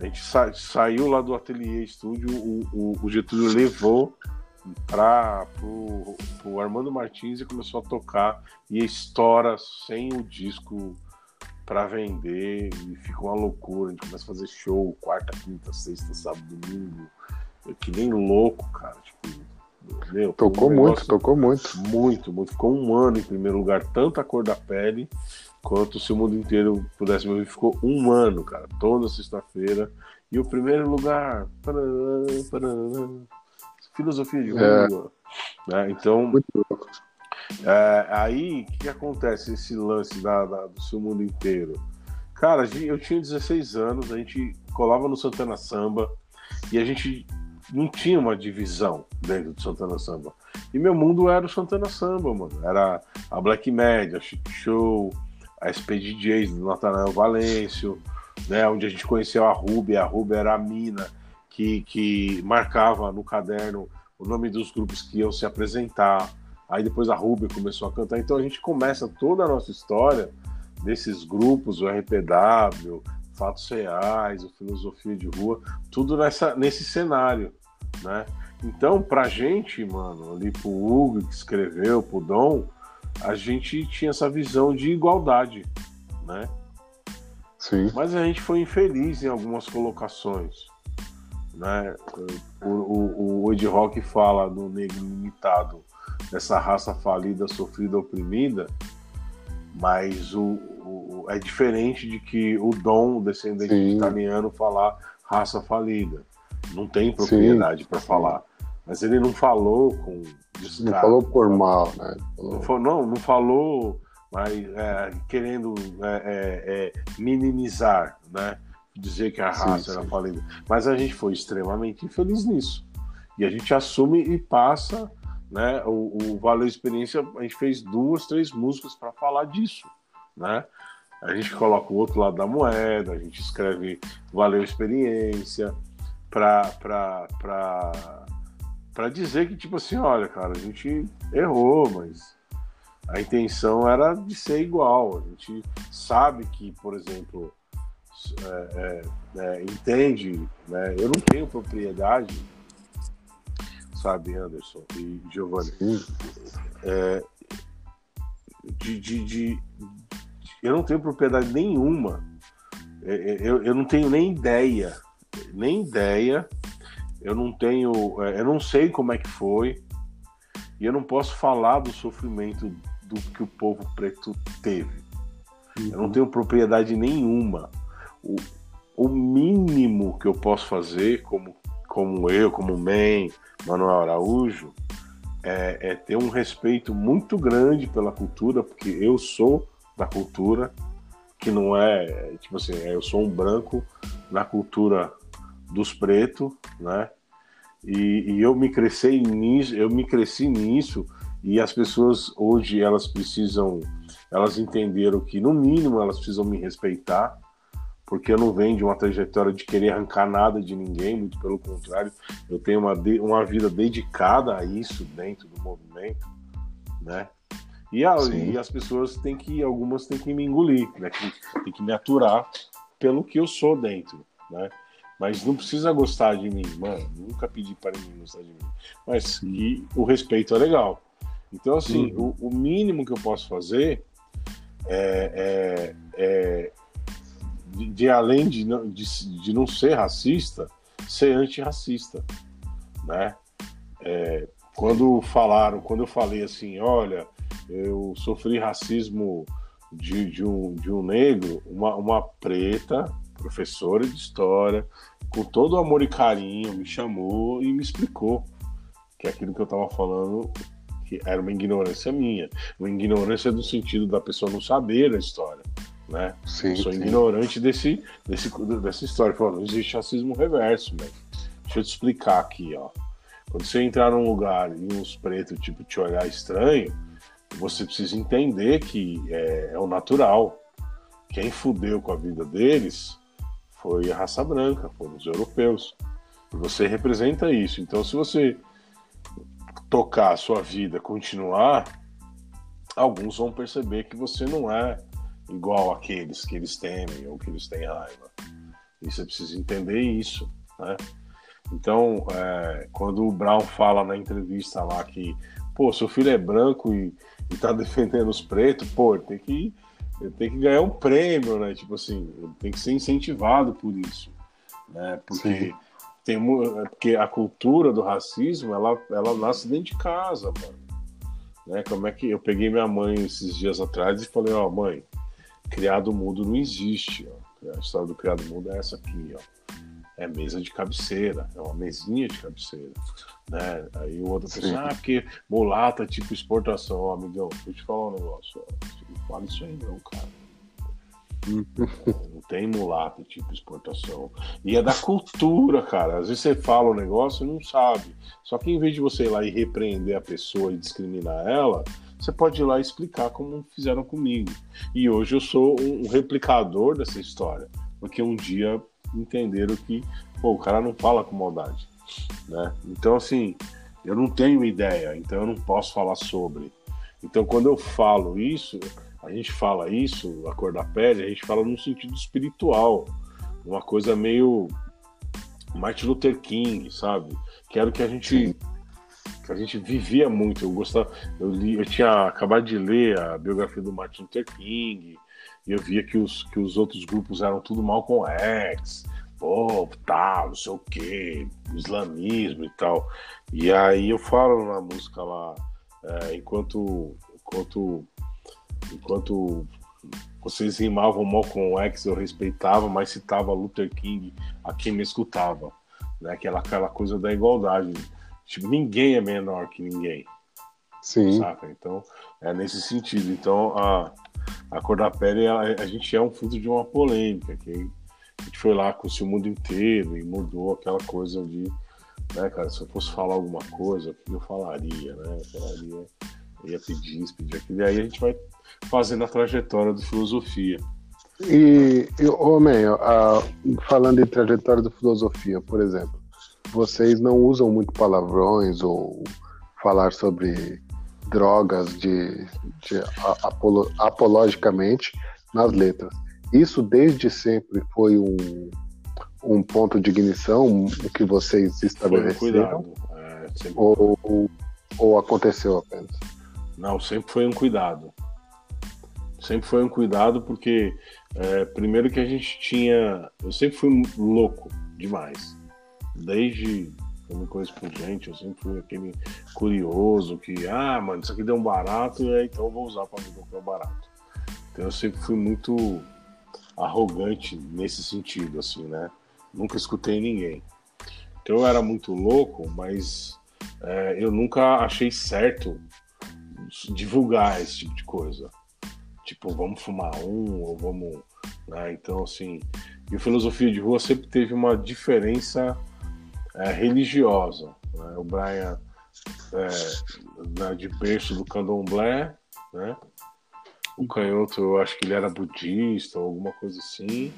A gente sa saiu lá do ateliê estúdio, o, o, o Getúlio levou para o Armando Martins e começou a tocar e estoura sem o disco para vender e fica uma loucura. A gente começa a fazer show quarta, quinta, sexta, sábado, domingo. É que nem louco, cara. Tipo, meu, tocou um muito, tocou muito. Muito, muito. Ficou um ano em primeiro lugar, tanto a cor da pele quanto se o mundo inteiro pudesse me ouvir. Ficou um ano, cara, toda sexta-feira. E o primeiro lugar. Filosofia de é. rua. É. Né? Então, é, aí o que, que, acontece esse lance da, da, do seu mundo inteiro? Cara, eu tinha 16 anos, a gente colava no Santana Samba e a gente não tinha uma divisão dentro do Santana Samba. E meu mundo era o Santana Samba, mano. Era a Black Media, a Chic Show, a SP DJs do Natanael Valêncio, né? Onde a gente conheceu a Ruby, a Ruby era a mina que, que marcava no caderno o nome dos grupos que iam se apresentar. Aí depois a Ruby começou a cantar. Então a gente começa toda a nossa história desses grupos, o RPW, Fatos Reais, o Filosofia de Rua, tudo nessa, nesse cenário, né? Então, pra gente, mano, ali pro Hugo que escreveu, pro Dom, a gente tinha essa visão de igualdade, né? Sim. Mas a gente foi infeliz em algumas colocações. Né? O, o, o Ed Rock fala do negro limitado, dessa raça falida, sofrida, oprimida, mas o, o, é diferente de que o Dom, descendente de italiano, falar raça falida. Não tem propriedade para falar. mas ele não falou com. Não falou por mal, né? Falou... Não, falou, não, não falou, mas é, querendo é, é, é, minimizar, né? Dizer que a raça sim, era falida. Mas a gente foi extremamente infeliz nisso. E a gente assume e passa, né? O, o Valeu Experiência, a gente fez duas, três músicas para falar disso, né? A gente coloca o outro lado da moeda, a gente escreve Valeu Experiência, para para dizer que, tipo assim, olha, cara, a gente errou, mas a intenção era de ser igual. A gente sabe que, por exemplo, é, é, é, entende, né? Eu não tenho propriedade, sabe, Anderson e Giovanni, é, de, de, de, eu não tenho propriedade nenhuma. É, é, eu, eu não tenho nem ideia, nem ideia eu não tenho, eu não sei como é que foi, e eu não posso falar do sofrimento do que o povo preto teve. Uhum. Eu não uhum. tenho propriedade nenhuma. O, o mínimo que eu posso fazer, como, como eu, como MEN, Manuel Araújo, é, é, ter um respeito muito grande pela cultura, porque eu sou da cultura, que não é, tipo assim, eu sou um branco na cultura dos pretos, né? E, e, eu me cresci nisso, eu me cresci nisso e as pessoas hoje elas precisam, elas entenderam que no mínimo elas precisam me respeitar, porque eu não venho de uma trajetória de querer arrancar nada de ninguém, muito pelo contrário, eu tenho uma, uma vida dedicada a isso dentro do movimento, né? E, a, e as pessoas têm que, algumas têm que me engolir, né? Tem que me aturar pelo que eu sou dentro, né? Mas não precisa gostar de mim, mano. Nunca pedi para ninguém gostar de mim. Mas e o respeito é legal. Então, assim, uhum. o, o, mínimo que eu posso fazer é, é, é de, de, além de de, de, não ser racista, ser antirracista, né? É, quando falaram, quando eu falei assim, olha, eu sofri racismo de, de, um, de um negro, uma, uma preta, professora de história, com todo amor e carinho, me chamou e me explicou que aquilo que eu estava falando que era uma ignorância minha, uma ignorância no sentido da pessoa não saber a história, né? Sim, sou sim. ignorante desse, desse, dessa história. Falando, não existe racismo reverso, velho. Deixa eu te explicar aqui, ó. Quando você entrar num lugar e uns pretos, tipo, te olhar estranho, você precisa entender que é, é o natural. Quem fudeu com a vida deles foi a raça branca, foram os europeus. E você representa isso. Então, se você tocar a sua vida, continuar, alguns vão perceber que você não é igual àqueles que eles temem ou que eles têm raiva. E você precisa entender isso, né? Então, é, quando o Brown fala na entrevista lá que, pô, seu filho é branco e, e tá [LAUGHS] defendendo os pretos, pô, tem que tem que ganhar um prêmio, né? Tipo assim, tem que ser incentivado por isso, né? Porque tem é porque a cultura do racismo, ela, ela nasce dentro de casa, mano. Né? Como é que eu peguei minha mãe esses dias atrás e falei, ó, oh, mãe, criado mudo não existe, ó. A história do criado mudo é essa aqui, ó. É mesa de cabeceira, é uma mesinha de cabeceira, né? Aí o outro pensa, ah, porque mulata tipo exportação, ó, amigão, deixa eu te falar um negócio, ó fala isso aí não, cara. não tem mulato tipo exportação. E é da cultura, cara. Às vezes você fala um negócio e não sabe. Só que em vez de você ir lá e repreender a pessoa e discriminar ela, você pode ir lá explicar como fizeram comigo. E hoje eu sou um replicador dessa história. Porque um dia entenderam que pô, o cara não fala com maldade. Né? Então, assim, eu não tenho ideia, então eu não posso falar sobre. Então, quando eu falo isso, a gente fala isso, a cor da pele, a gente fala num sentido espiritual, uma coisa meio Martin Luther King, sabe? Que era o que a gente que a gente vivia muito. Eu gostava, eu li, eu tinha acabado de ler a biografia do Martin Luther King e eu via que os que os outros grupos eram tudo mal com X, pô, tal, não sei o que, islamismo e tal. E aí eu falo na música lá, é, enquanto enquanto enquanto vocês rimavam Malcolm X, eu respeitava, mas citava Luther King a quem me escutava. Né? Aquela, aquela coisa da igualdade. Tipo, ninguém é menor que ninguém. Sim. Saca? Então, é nesse sentido. Então, a, a cor da pele, a, a gente é um fruto de uma polêmica, que a gente foi lá com o mundo inteiro e mudou aquela coisa de, né, cara, se eu fosse falar alguma coisa, eu falaria, né? Eu falaria, eu ia pedir isso, pedir aquilo, e aí a gente vai fazendo a trajetória do filosofia. E, homem, falando em trajetória do filosofia, por exemplo, vocês não usam muito palavrões ou falar sobre drogas de, de apolo, apologicamente nas letras. Isso desde sempre foi um, um ponto de ignição que vocês estabeleceram? Um é, ou, ou, ou aconteceu apenas? Não, sempre foi um cuidado. Sempre foi um cuidado porque, é, primeiro que a gente tinha. Eu sempre fui louco demais. Desde eu me conheço por gente, eu sempre fui aquele curioso que, ah, mano, isso aqui deu um barato, e aí, então eu vou usar para ver qual é o barato. Então eu sempre fui muito arrogante nesse sentido, assim, né? Nunca escutei ninguém. Então eu era muito louco, mas é, eu nunca achei certo divulgar esse tipo de coisa. Tipo, vamos fumar um, ou vamos. Né? Então, assim. E filosofia de rua sempre teve uma diferença é, religiosa. Né? O Brian é, de berço do candomblé, né? O canhoto, eu acho que ele era budista ou alguma coisa assim.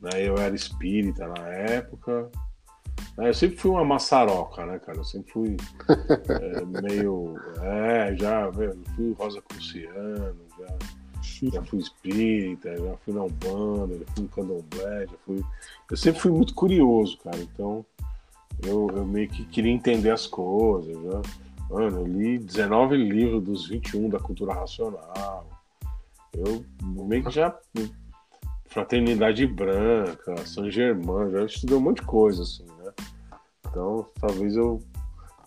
Né? Eu era espírita na época. Né? Eu sempre fui uma maçaroca, né, cara? Eu sempre fui [LAUGHS] é, meio. É, já fui Rosa Cruciano, já, já fui espírita, já fui na Umbanda, já fui no Candomblé, já fui. Eu sempre fui muito curioso, cara. Então, eu, eu meio que queria entender as coisas. Já. Mano, eu li 19 livros dos 21 da cultura racional. Eu meio que já. Fraternidade Branca, São Germán, já estudei um monte de coisa, assim, né? Então, talvez eu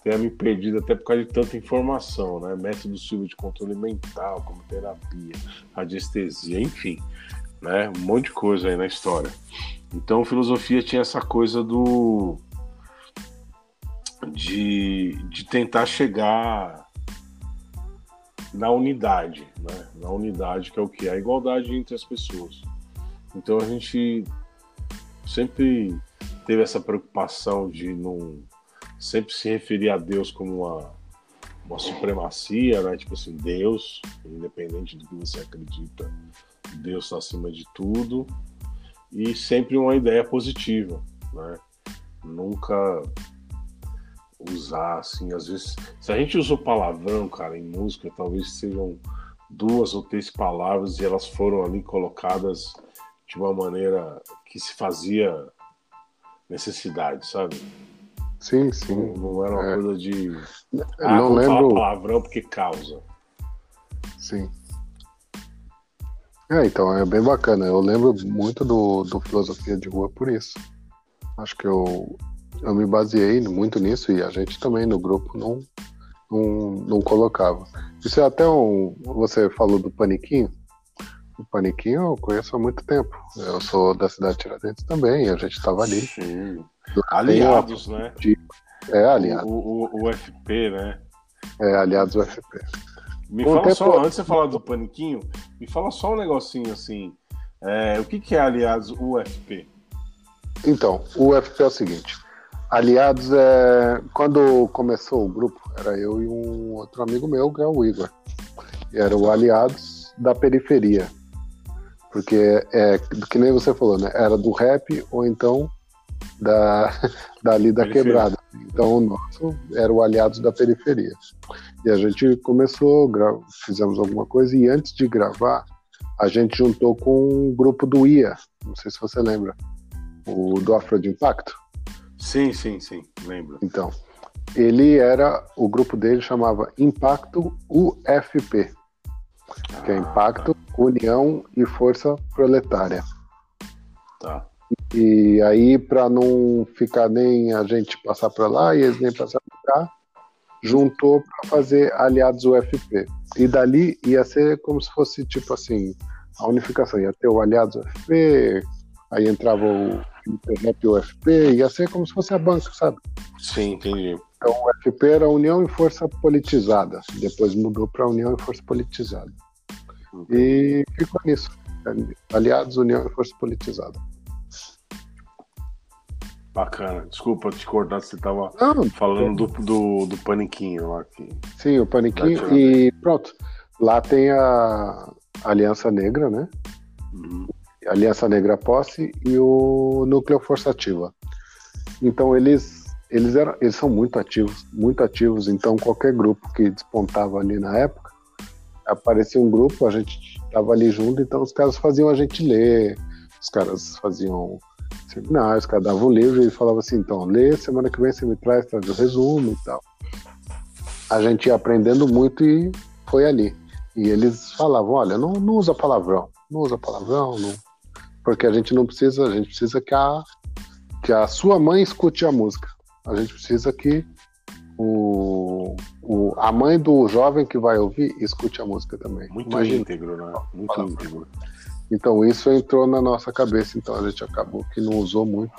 tenha me perdido até por causa de tanta informação, né? Método Silva de controle mental, como terapia, radiestesia, enfim, né? Um monte de coisa aí na história. Então, filosofia tinha essa coisa do de, de tentar chegar na unidade, né? Na unidade que é o que? A igualdade entre as pessoas. Então a gente sempre teve essa preocupação de não sempre se referir a Deus como uma, uma supremacia, né? Tipo assim, Deus, independente do que você acredita, Deus está acima de tudo e sempre uma ideia positiva, né? Nunca usar, assim, às vezes. Se a gente usou palavrão, cara, em música, talvez sejam duas ou três palavras e elas foram ali colocadas de uma maneira que se fazia necessidade, sabe? Sim, sim. Não, não era uma é. coisa de. Ah, não lembro. palavrão porque causa. Sim. É, então é bem bacana. Eu lembro muito do, do Filosofia de Rua por isso. Acho que eu eu me baseei muito nisso e a gente também no grupo não, não, não colocava. Isso é até um. Você falou do Paniquinho. O Paniquinho eu conheço há muito tempo. Eu sou da cidade de Tiradentes também, a gente estava ali. Sim. Aliados, né? De, é, aliado. O, o, o, FP, né? É, aliados UFP. Me fala tempo... só, antes de você falar do Paniquinho, me fala só um negocinho assim. É, o que, que é aliados UFP? Então, o UFP é o seguinte: Aliados, é... quando começou o grupo, era eu e um outro amigo meu, que é o Igor. E era o Aliados da Periferia. Porque, é, que nem você falou, né? Era do rap ou então da, [LAUGHS] dali da quebrada. Então o nosso era o Aliados da Periferia. E a gente começou, fizemos alguma coisa, e antes de gravar, a gente juntou com um grupo do IA, não sei se você lembra, o do Afro de Impacto. Sim, sim, sim, lembro. Então, ele era, o grupo dele chamava Impacto UFP, ah, que é Impacto, União e Força Proletária. Tá. E aí, para não ficar nem a gente passar para lá e eles nem passar para cá, juntou para fazer aliados UFP. E dali ia ser como se fosse tipo assim, a unificação. Ia ter o aliados UFP, Aí entrava o internet UFP, ia ser como se fosse a banca, sabe? Sim, entendi. Então o FP era União e Força Politizada. Depois mudou para União e Força Politizada. Uhum. E ficou nisso. Aliados, União e Força Politizada. Bacana. Desculpa te cortar, você estava falando do, do, do, paniquinho lá. Aqui. Sim, o paniquinho. E pronto. Lá tem a Aliança Negra, né? Uhum. Aliança Negra Posse e o Núcleo Força Ativa. Então eles eles eram eles são muito ativos, muito ativos. Então qualquer grupo que despontava ali na época aparecia um grupo, a gente tava ali junto. Então os caras faziam a gente ler, os caras faziam seminários, cada dava um livro e falava assim, então, lê, semana que vem você me traz, traz o resumo e tal. A gente ia aprendendo muito e foi ali. E eles falavam, olha, não, não usa palavrão, não usa palavrão, não... porque a gente não precisa, a gente precisa que a, que a sua mãe escute a música. A gente precisa que o, o, a mãe do jovem que vai ouvir escute a música também. Muito Imagina. íntegro, né? Muito íntegro. Então isso entrou na nossa cabeça, então a gente acabou que não usou muito.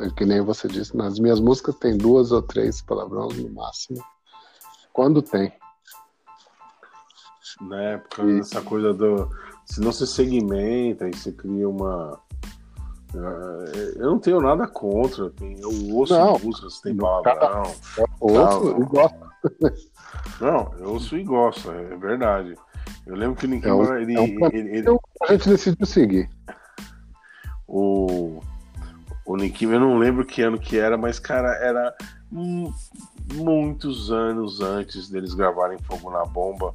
É que nem você disse, nas minhas músicas tem duas ou três palavrões no máximo. Quando tem. Na época, e... essa coisa do. Se não se segmenta e se cria uma. É, eu não tenho nada contra. Eu ouço não, músicas, tem palavrão. Eu ouço e gosto. [LAUGHS] Não, eu ouço e gosto, é verdade. Eu lembro que o Nick é um, ele, é um ele, ele, A gente decidiu seguir. O, o Nick eu não lembro que ano que era, mas, cara, era muitos anos antes deles gravarem Fogo na Bomba.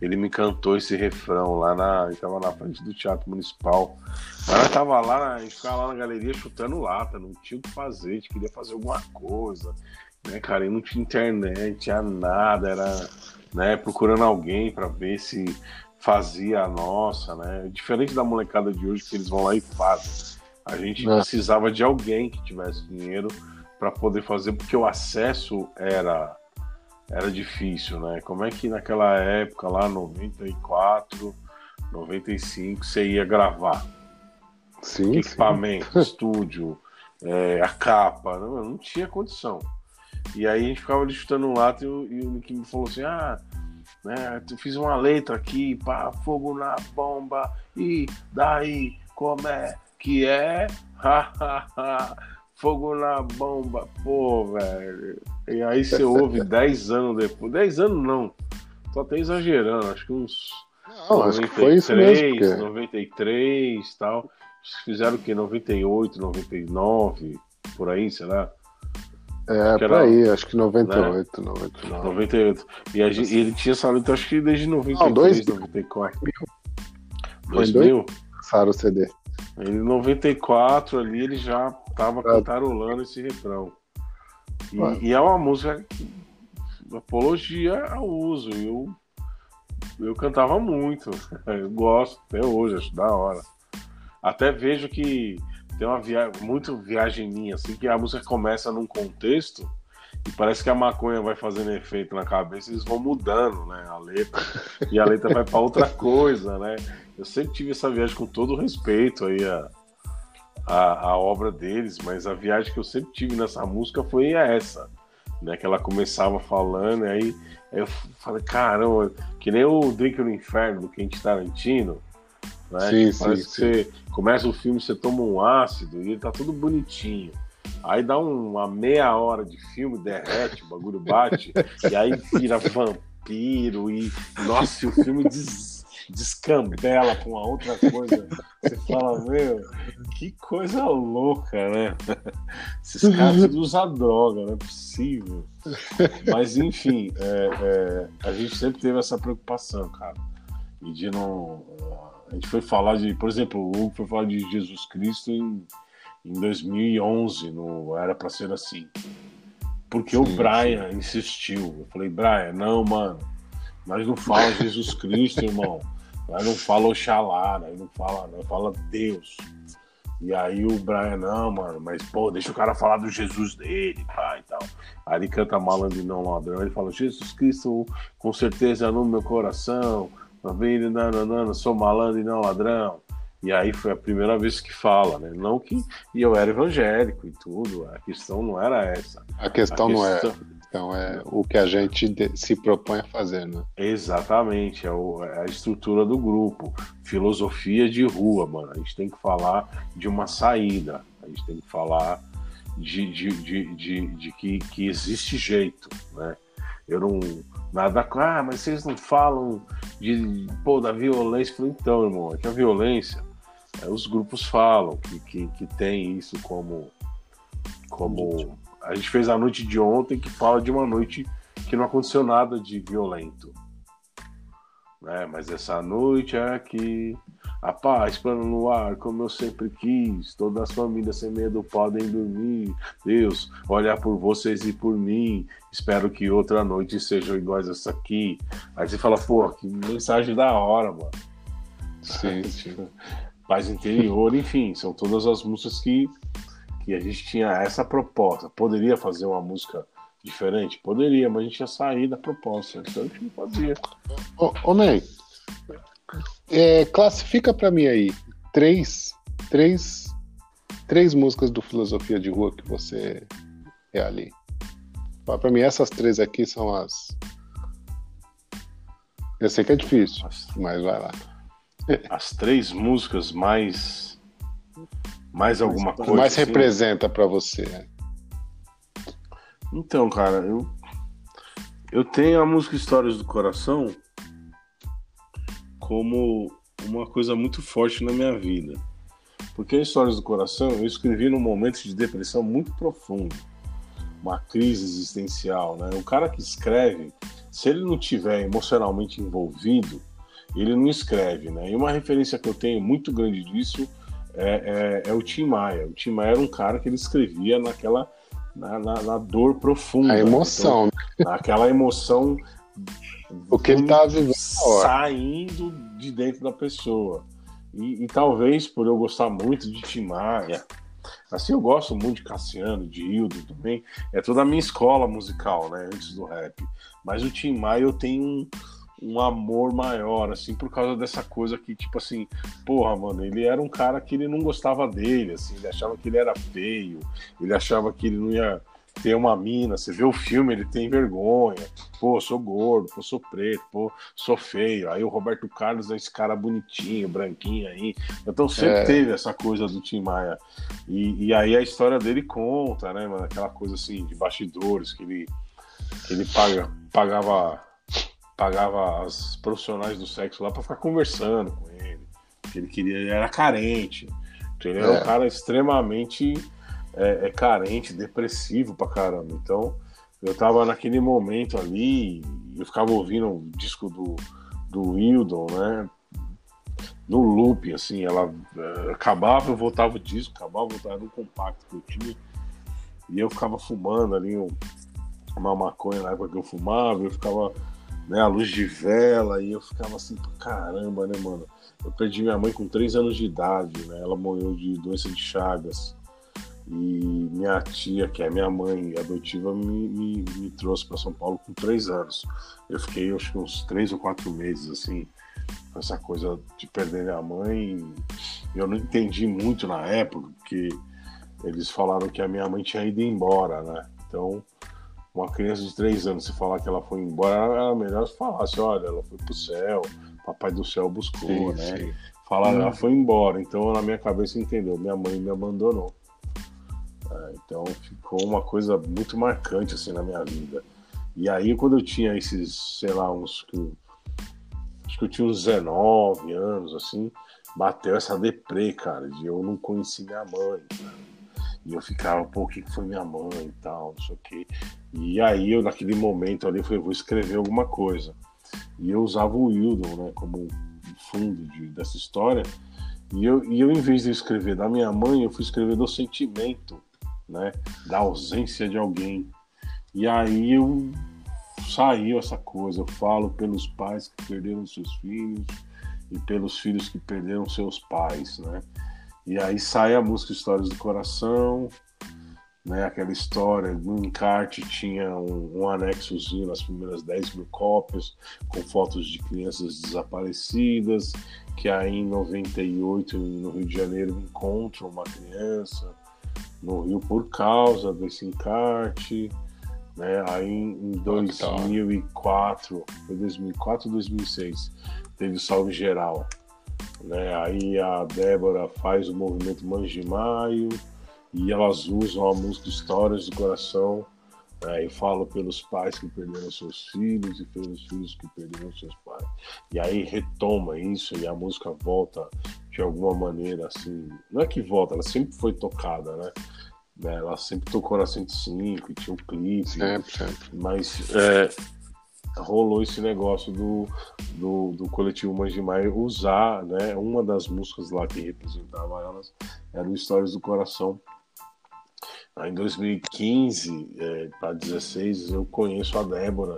Ele me cantou esse refrão lá na. Ele tava na frente do Teatro Municipal. Ela tava lá, a gente ficava lá na galeria chutando lata, não tinha o que fazer, a gente queria fazer alguma coisa. Né, cara, e não tinha internet, tinha nada, era né, procurando alguém para ver se fazia a nossa, né? Diferente da molecada de hoje que eles vão lá e fazem. A gente é. precisava de alguém que tivesse dinheiro para poder fazer, porque o acesso era era difícil, né? Como é que naquela época lá 94, 95 você ia gravar? Sim, equipamento, sim. [LAUGHS] estúdio, é, a capa, não, não tinha condição. E aí a gente ficava ali chutando um lado e o, Nick me falou assim: ah, né, eu fiz uma letra aqui, pá, fogo na bomba, e daí como é que é? [LAUGHS] fogo na bomba, pô, velho. E aí você ouve 10 anos depois. 10 anos não, tô até exagerando, acho que uns. Não, 93, acho que foi isso mesmo. Porque... 93 tal. Fizeram o que? 98, 99, por aí, será? É, por aí, acho que 98, né? 99. 98. E, a, e ele tinha saído, acho que desde 93, Não, dois, 94. 2000? Lançaram o CD. Em 94 ali ele já tava cantarolando esse refrão. E, e, é uma música apologia ao uso. E eu, eu cantava muito. [LAUGHS] Eu gosto até hoje, acho da hora. Até vejo que tem uma viagem, muito viagem minha, assim, que a música começa num contexto e parece que a maconha vai fazendo efeito na cabeça e eles vão mudando, né, a letra. E a letra vai para outra [LAUGHS] coisa, né? Eu sempre tive essa viagem com todo respeito aí a, a, a, obra deles, mas a viagem que eu sempre tive nessa música foi essa, né? Que ela começava falando, e aí, aí eu falei, caramba, que nem o Drink no Inferno do Quentin Tarantino, né? Sim, sim, parece sim. que você começa o filme, você toma um ácido e ele tá tudo bonitinho. Aí dá uma meia hora de filme, derrete, o bagulho bate, [LAUGHS] e aí vira vampiro e. Nossa, o filme des, descambela com uma outra coisa. Você fala, meu, que coisa louca, né? [LAUGHS] Esses caras tudo usam droga, não é possível. Mas enfim, é, é, a gente sempre teve essa preocupação, cara. E de não a gente foi falar de, por exemplo, o Hugo foi falar de Jesus Cristo em, em 2011, no Era Pra Ser Assim. Porque sim, o Brian sim. insistiu. Eu falei, Brian, não, mano, nós não fala Jesus Cristo, irmão. Nós não fala Oxalá, nós não fala, nós fala Deus. E aí o Brian, não, mano, mas pô, deixa o cara falar do Jesus dele, pai e tal. Aí ele canta malandro e não ladrão, ele fala, Jesus Cristo com certeza no meu coração, Tá? Não, não, não, sou malandro e não ladrão. E aí foi a primeira vez que fala, né? Não que. E eu era evangélico e tudo, a questão não era essa. A questão, a questão... não é. Então é o que a gente se propõe a fazer, né? Exatamente, é, o, é, a estrutura do grupo. Filosofia de rua, mano. A gente tem que falar de uma saída. A gente tem que falar de, de, de, de, de que, que existe jeito, né? Eu não. Nada. Ah, mas vocês não falam de, pô, da violência. Falei, então, irmão, é que a violência é, os grupos falam que, que, que tem isso como. como a gente fez a noite de ontem que fala de uma noite que não aconteceu nada de violento. Né? Mas essa noite é aqui, a paz plano no ar, como eu sempre quis. Todas as famílias sem medo podem dormir. Deus, olhar por vocês e por mim. Espero que outra noite sejam iguais a essa aqui. Aí você fala, pô, que mensagem da hora, mano. Sim, [LAUGHS] sim. Paz Interior, enfim, são todas as músicas que, que a gente tinha essa proposta. Poderia fazer uma música diferente? Poderia, mas a gente ia sair da proposta, então a gente não fazia. Ô, ô Ney, é, classifica para mim aí três, três, três músicas do Filosofia de Rua que você é ali. Para mim, essas três aqui são as. Eu sei que é difícil, mas vai lá as três músicas mais mais alguma coisa mais assim. representa para você então cara eu eu tenho a música Histórias do Coração como uma coisa muito forte na minha vida porque a Histórias do Coração eu escrevi num momento de depressão muito profundo uma crise existencial né o cara que escreve se ele não tiver emocionalmente envolvido ele não escreve, né? E uma referência que eu tenho muito grande disso é, é, é o Tim Maia. O Tim Maia era um cara que ele escrevia naquela na, na, na dor profunda. A emoção. Né? Então, naquela emoção. O que ele estava vivendo. Saindo de dentro da pessoa. E, e, talvez por eu gostar muito de Tim Maia, assim eu gosto muito de Cassiano, de Hildo também, é toda a minha escola musical, né, antes do rap. Mas o Tim Maia eu tenho um, um amor maior, assim, por causa dessa coisa que, tipo assim, porra, mano, ele era um cara que ele não gostava dele, assim, ele achava que ele era feio, ele achava que ele não ia ter uma mina, você vê o filme, ele tem vergonha, pô, sou gordo, pô, sou preto, pô, sou feio, aí o Roberto Carlos é esse cara bonitinho, branquinho aí, então sempre é. teve essa coisa do Tim Maia, e, e aí a história dele conta, né, mano, aquela coisa assim, de bastidores, que ele, que ele paga, pagava pagava as profissionais do sexo lá para ficar conversando com ele. Que ele queria, ele era carente. Ele era é. um cara extremamente é, é, carente, depressivo pra caramba. Então, eu tava naquele momento ali, eu ficava ouvindo o disco do, do Wildon, né? No loop, assim, ela é, acabava, eu voltava o disco, acabava, eu voltava no compacto que eu tinha. E eu ficava fumando ali um, uma maconha na época que eu fumava, eu ficava né, a luz de vela, e eu ficava assim, caramba, né, mano? Eu perdi minha mãe com 3 anos de idade, né? Ela morreu de doença de Chagas. E minha tia, que é minha mãe adotiva, me, me, me trouxe para São Paulo com 3 anos. Eu fiquei, acho que uns 3 ou 4 meses, assim, com essa coisa de perder minha mãe. Eu não entendi muito na época, porque eles falaram que a minha mãe tinha ido embora, né? Então, uma criança de três anos, se falar que ela foi embora, era melhor se falasse, olha, ela foi pro céu, papai do céu buscou, sim, né? Sim. Falar, ela foi embora. Então, na minha cabeça, entendeu? Minha mãe me abandonou. É, então, ficou uma coisa muito marcante, assim, na minha vida. E aí, quando eu tinha esses, sei lá, uns... Acho que eu tinha uns 19 anos, assim, bateu essa deprê, cara, de eu não conheci minha mãe, cara e eu ficava, pô, o que foi minha mãe e tal, não sei o quê. E aí eu, naquele momento ali, falei, vou escrever alguma coisa. E eu usava o Wildon, né, como fundo de, dessa história. E eu, e eu, em vez de escrever da minha mãe, eu fui escrever do sentimento, né, da ausência de alguém. E aí eu saiu essa coisa, eu falo pelos pais que perderam seus filhos e pelos filhos que perderam seus pais, né? E aí sai a música Histórias do Coração. Né, aquela história, no encarte tinha um, um anexozinho nas primeiras 10 mil cópias, com fotos de crianças desaparecidas, que aí em 98 no Rio de Janeiro encontram uma criança no Rio por causa desse encarte. Né? Aí em 2004, foi 2004 ou 2006, teve o Salve Geral. Né? Aí a Débora faz o movimento Manjimaio e elas usam a música Histórias do Coração. Né? Eu falo pelos pais que perderam seus filhos e pelos filhos que perderam seus pais. E aí retoma isso e a música volta de alguma maneira assim. Não é que volta, ela sempre foi tocada, né? né? Ela sempre tocou na 105 e tinha um clipe. Sempre, sempre. Mas é, rolou esse negócio do, do, do coletivo Manjimai usar, né? Uma das músicas lá que representava elas era o Histórias do Coração. Em 2015 é, para 2016 eu conheço a Débora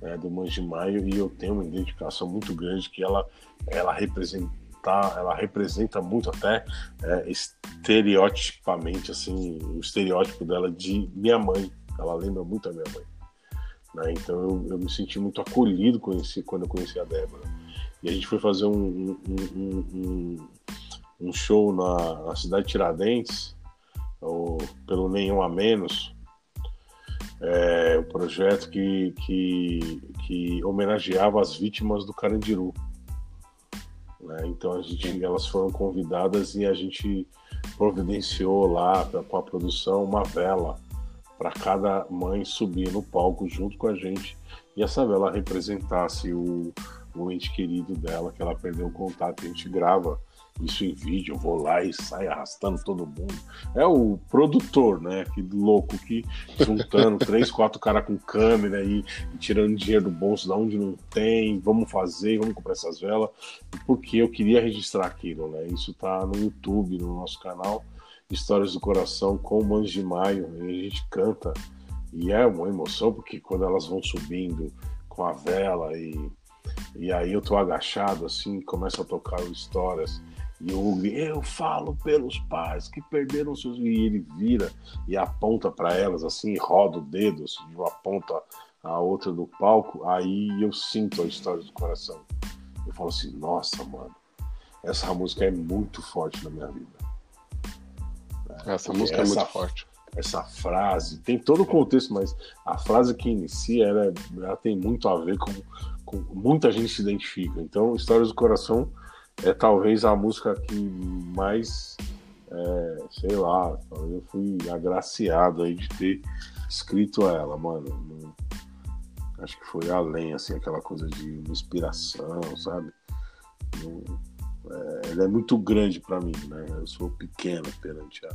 né, do Manjimaio e eu tenho uma identificação muito grande que ela, ela representa ela representa muito até é, estereotipamente assim o estereótipo dela de minha mãe ela lembra muito a minha mãe né? então eu, eu, me senti muito acolhido conheci, quando eu conheci a Débora e a gente foi fazer um, um, um, um show na, na, cidade de Tiradentes ou pelo nenhum a menos é, um projeto que, que, que homenageava as vítimas do Carandiru né? Então a gente, elas foram convidadas e a gente providenciou lá com a produção uma vela para cada mãe subir no palco junto com a gente e essa vela representasse o, o ente querido dela que ela perdeu o contato. A gente grava isso em vídeo, eu vou lá e saio arrastando todo mundo. É o produtor, né? Que louco que juntando [LAUGHS] três, quatro caras com câmera e, tirando dinheiro do bolso da onde não tem, vamos fazer, vamos comprar essas velas, porque eu queria registrar aquilo, né? Isso tá no YouTube, no nosso canal, Histórias do Coração com Mães de Maio, e a gente canta. E é uma emoção, porque quando elas vão subindo com a vela e, e aí eu tô agachado assim, começa a tocar histórias e eu falo pelos pais que perderam seus. E ele vira e aponta para elas assim, roda o dedo assim, de uma ponta a outra do palco. Aí eu sinto a história do coração. Eu falo assim: nossa, mano, essa música é muito forte na minha vida. É, essa música essa, é muito forte. Essa frase, tem todo o contexto, mas a frase que inicia, ela, ela tem muito a ver com, com. Muita gente se identifica. Então, Histórias do Coração é talvez a música que mais, é, sei lá, eu fui agraciado aí de ter escrito ela, mano. Acho que foi além, assim, aquela coisa de inspiração, sabe? Não, é, ela é muito grande para mim, né? Eu sou pequeno perante a.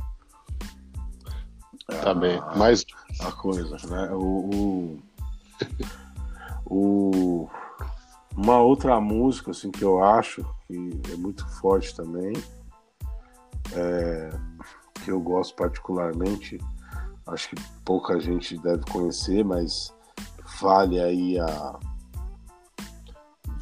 Tá bem, mas. A coisa, né? o, o, [LAUGHS] o uma outra música assim que eu acho que é muito forte também, é, que eu gosto particularmente, acho que pouca gente deve conhecer, mas vale aí a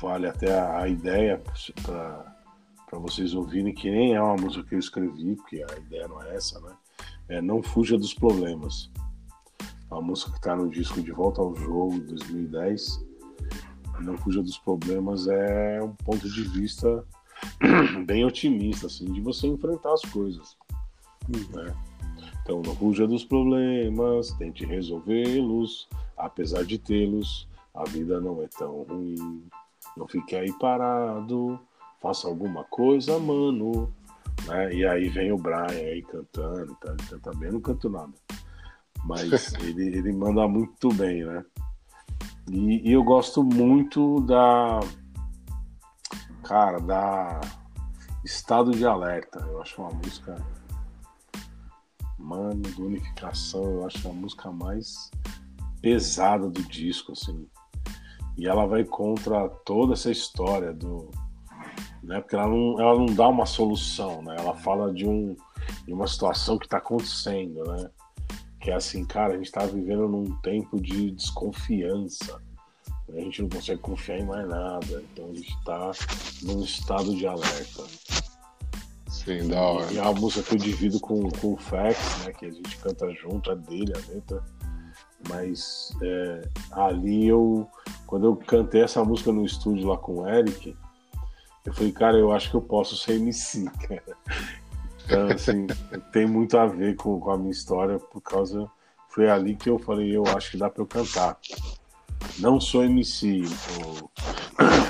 vale até a, ideia para vocês ouvirem que nem é uma música que eu escrevi, porque a ideia não é essa, né? É Não Fuja dos Problemas. É uma música que está no disco De Volta ao Jogo 2010 não fuja dos problemas é um ponto de vista [CLEARS THROAT] bem otimista, assim, de você enfrentar as coisas. Né? Então, não fuja dos problemas, tente resolvê-los, apesar de tê-los, a vida não é tão ruim. Não fique aí parado, faça alguma coisa, mano. Né? E aí vem o Brian aí cantando, tá? ele canta bem, eu não canto nada. Mas [LAUGHS] ele, ele manda muito bem, né? E, e eu gosto muito da. Cara, da. Estado de Alerta. Eu acho uma música. Mano, do Unificação, eu acho a música mais pesada do disco, assim. E ela vai contra toda essa história do. Né, porque ela não, ela não dá uma solução, né? Ela fala de, um, de uma situação que está acontecendo, né? Que é assim, cara, a gente está vivendo num tempo de desconfiança. A gente não consegue confiar em mais nada. Então a gente está num estado de alerta. Sim, da hora. E a música que eu divido com, com o Fax, né? Que a gente canta junto, a dele, a letra. Mas é, ali eu, quando eu cantei essa música no estúdio lá com o Eric, eu falei, cara, eu acho que eu posso ser MC, [LAUGHS] cara. Então, assim, tem muito a ver com, com a minha história, por causa. Foi ali que eu falei, eu acho que dá pra eu cantar. Não sou MC, eu,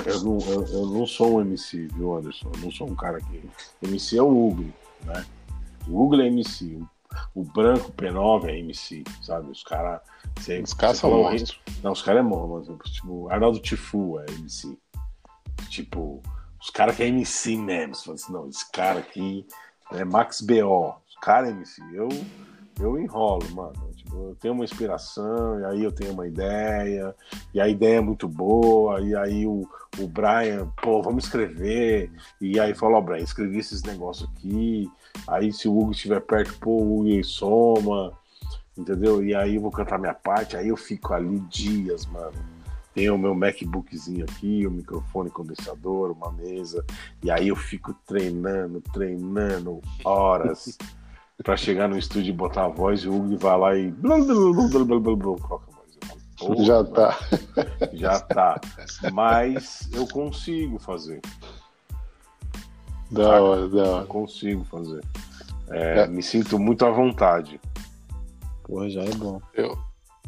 eu, não, eu, eu, não sou um MC, viu, Anderson? Eu não sou um cara que. MC é o Ugly, né? O Ugly é MC. O, o Branco P9 é MC, sabe? Os caras. Os caras são monstros. Não, os caras é monstro. Tipo, Arnaldo Tifu é MC. Tipo, os caras que é MC mesmo. Você fala assim, não, esse cara aqui é Max B.O. É MC. Eu, eu enrolo, mano eu tenho uma inspiração, e aí eu tenho uma ideia, e a ideia é muito boa, e aí o, o Brian, pô, vamos escrever, e aí falou, ó, oh, Brian, escrevi esses negócios aqui, aí se o Hugo estiver perto, pô, o Hugo soma, entendeu? E aí eu vou cantar minha parte, aí eu fico ali dias, mano. Tenho o meu MacBookzinho aqui, o microfone condensador, uma mesa, e aí eu fico treinando, treinando horas. [LAUGHS] pra chegar no estúdio e botar a voz, e o Hugo vai lá e. Coloca a voz. já tá. Já tá. Mas eu consigo fazer. Da hora, da hora. Eu consigo fazer. É, é. Me sinto muito à vontade. Porra, já é bom. Eu,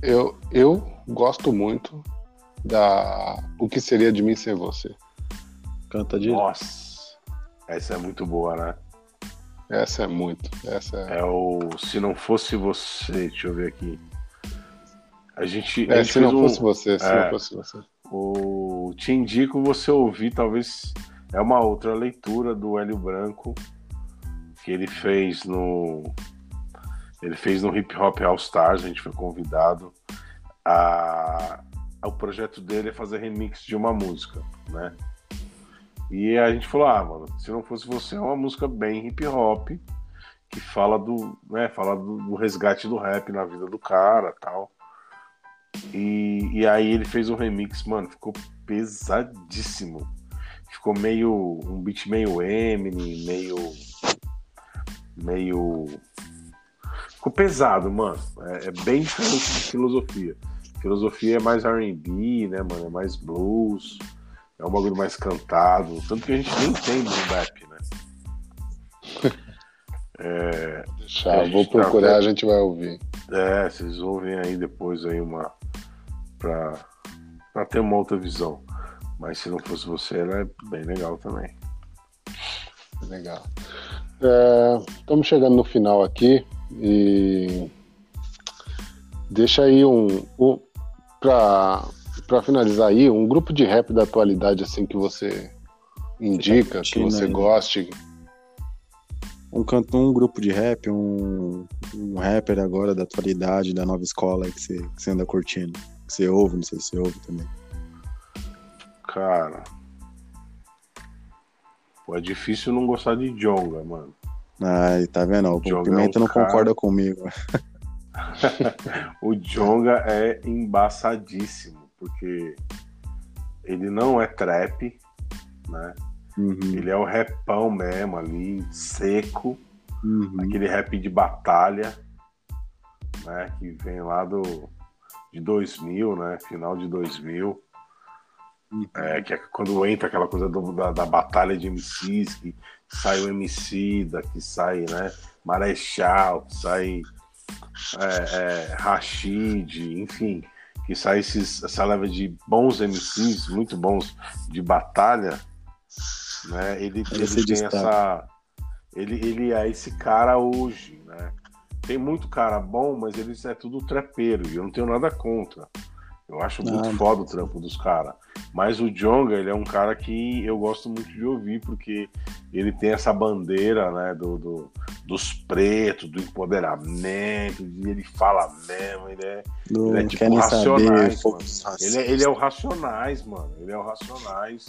eu, eu gosto muito da O que seria de mim sem você. Canta de. Nossa, essa é muito boa, né? Essa é muito. Essa é... é o Se Não Fosse Você, deixa eu ver aqui. A gente. É, a gente se não um... fosse você, se é, não fosse você. O... Te indico você ouvir, talvez. É uma outra leitura do Hélio Branco que ele fez no. Ele fez no Hip Hop All Stars, a gente foi convidado. A... O projeto dele é fazer remix de uma música, né? E a gente falou, ah, mano, se não fosse você, é uma música bem hip hop, que fala do, né, fala do, do resgate do rap na vida do cara tal. E, e aí ele fez um remix, mano, ficou pesadíssimo. Ficou meio. um beat meio Eminem, meio. meio. Ficou pesado, mano. É, é bem diferente de filosofia. Filosofia é mais RB, né, mano? É mais blues é um bagulho mais cantado. Tanto que a gente nem tem boom bap, né? [LAUGHS] É, Deixar, vou procurar, tá... a gente vai ouvir. É, vocês ouvem aí depois aí uma. Pra, pra ter uma outra visão. Mas se não fosse você, ela é bem legal também. Legal. É, estamos chegando no final aqui e deixa aí um, um para para finalizar aí, um grupo de rap da atualidade assim que você indica, que você aí. goste. Um canto, um grupo de rap, um, um rapper agora da atualidade, da nova escola que você, que você anda curtindo. Que você ouve, não sei se você ouve também. Cara. Pô, é difícil não gostar de Jonga, mano. Ai, tá vendo? O Pimenta é um não cara... concorda comigo. [LAUGHS] [LAUGHS] o Jonga é embaçadíssimo porque ele não é trap, né? Uhum. Ele é o repão mesmo ali, seco, uhum. aquele rap de batalha, né? Que vem lá do de 2000, né? Final de 2000. Uhum. É, que é quando entra aquela coisa do, da, da, batalha de MCs, que sai o MC, da, que sai, né? Marechal, que sai é, é, Rashid, enfim que sai esses, essa leva de bons MCs, muito bons de batalha, né? Ele, ele tem essa. Ele, ele é esse cara hoje, né? Tem muito cara bom, mas eles é tudo trepeiro, e eu não tenho nada contra. Eu acho muito ah, foda o trampo dos caras. Mas o Jonga, ele é um cara que eu gosto muito de ouvir, porque ele tem essa bandeira, né, do, do dos pretos, do empoderamento, ele fala mesmo, ele é, ele é tipo racionais, saber, ele, é, ele é o racionais, mano. Ele é o racionais.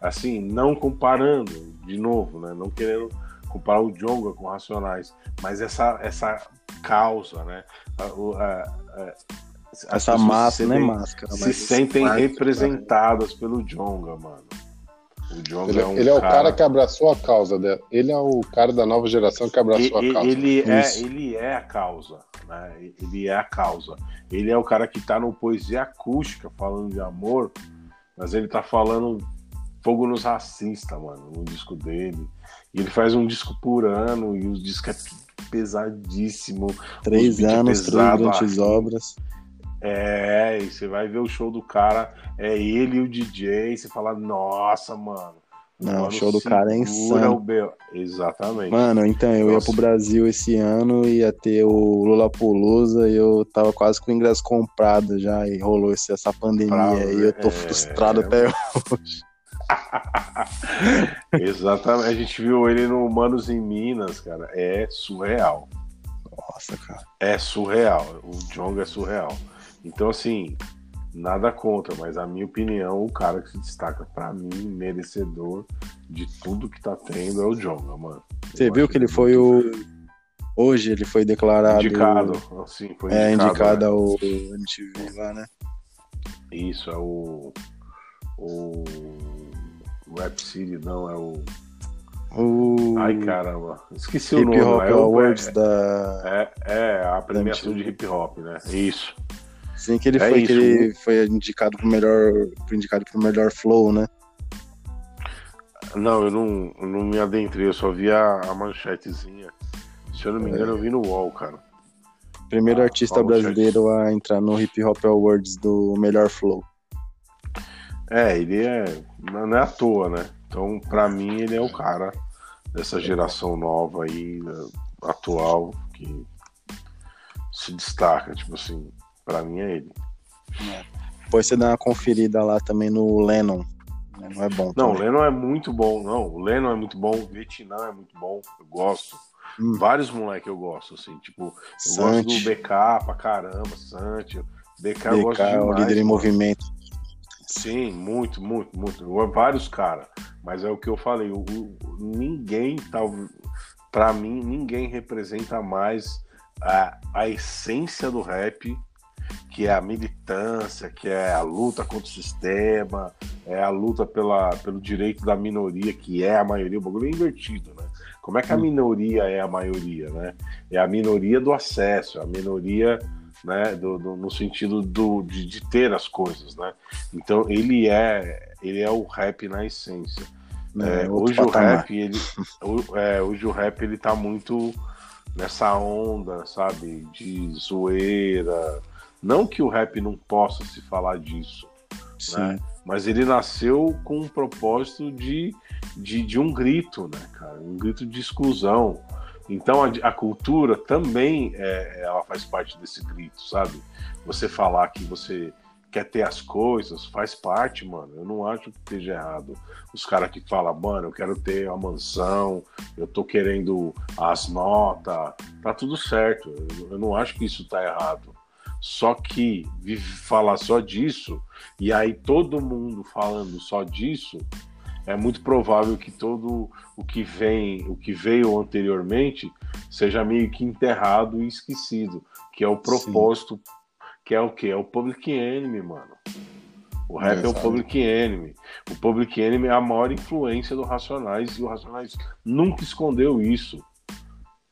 Assim, não comparando, de novo, né? Não querendo comparar o Jonga com racionais, mas essa, essa causa, né? A, a, a, essa massa, não é máscara, se sentem máscara, representadas pelo Jonga, mano. O Jonga ele, é um Ele é o cara... cara que abraçou a causa dela. Ele é o cara da nova geração que abraçou ele, a causa. Ele é, ele é a causa. Né? Ele é a causa. Ele é o cara que tá no poesia acústica falando de amor, mas ele tá falando fogo nos racistas, mano, no disco dele. E ele faz um disco por ano e os discos é pesadíssimo. Três anos, três grandes obras. É, e você vai ver o show do cara, é ele e o DJ, e você fala, nossa, mano. Não, o show do cara é insano. Exatamente. Mano, então, eu Nossa. ia pro Brasil esse ano, ia ter o Lula Polusa e eu tava quase com o ingresso comprado já e rolou essa pandemia pra, e eu tô é... frustrado até hoje. [LAUGHS] Exatamente. A gente viu ele no Manos em Minas, cara. É surreal. Nossa, cara. É surreal. O Jong é surreal. Então, assim, nada contra, mas a minha opinião, o cara que se destaca para mim, merecedor de tudo que tá tendo é o Jonga, mano. Você Eu viu que ele foi o. Hoje ele foi declarado. Indicado, assim, foi É, indicado, né? ao MTV lá, né? Isso, é o. O. Rap City, não, é o. O... Ai, caramba. Esqueci hip o nome. Hop é Awards é, da... É, é a premiação de hip hop, né? Isso. Sim, que ele é foi, que ele foi indicado pro melhor, indicado pro melhor flow, né? Não, eu não, eu não me adentrei, eu só vi a, a manchetezinha. Se eu não me engano, é. eu vi no UOL, cara. Primeiro ah, artista brasileiro a entrar no Hip Hop Awards do melhor flow. É, ele é. Não é à toa, né? Então, pra mim, ele é o cara dessa geração nova aí, atual, que se destaca, tipo assim. Pra mim é ele. É. Depois você dá uma conferida lá também no Lennon. Não é bom. Não, o Lennon é muito bom. Não, o Lennon é muito bom. O Vietnã é muito bom. Eu gosto. Hum. Vários moleques eu gosto, assim. Tipo, eu Sante. gosto do BK pra caramba, Santi. BK, BK eu gosto demais. É o líder em movimento. Sim, muito, muito, muito. Vários caras. Mas é o que eu falei. O, o, ninguém, tal, pra mim, ninguém representa mais a, a essência do rap que é a militância, que é a luta contra o sistema, é a luta pela, pelo direito da minoria, que é a maioria, o bagulho é invertido, né? Como é que a hum. minoria é a maioria, né? É a minoria do acesso, é a minoria, né, do, do no sentido do, de, de, ter as coisas, né? Então ele é, ele é o rap na essência. É, é, hoje o rap, ele, é, hoje o rap ele tá muito nessa onda, sabe, de zoeira, não que o rap não possa se falar disso, né? mas ele nasceu com um propósito de, de, de, um grito, né, cara? Um grito de exclusão. Então a, a cultura também é, ela faz parte desse grito, sabe? Você falar que você quer ter as coisas, faz parte, mano. Eu não acho que esteja errado. Os caras que falam, mano, eu quero ter uma mansão, eu tô querendo as notas, tá tudo certo. Eu, eu não acho que isso tá errado. Só que falar só disso, e aí todo mundo falando só disso, é muito provável que todo o que vem, o que veio anteriormente, seja meio que enterrado e esquecido, que é o propósito, Sim. que é o que? É o Public Enemy, mano. O rap é, é o Public Enemy. O Public Enemy é a maior influência do Racionais e o Racionais nunca escondeu isso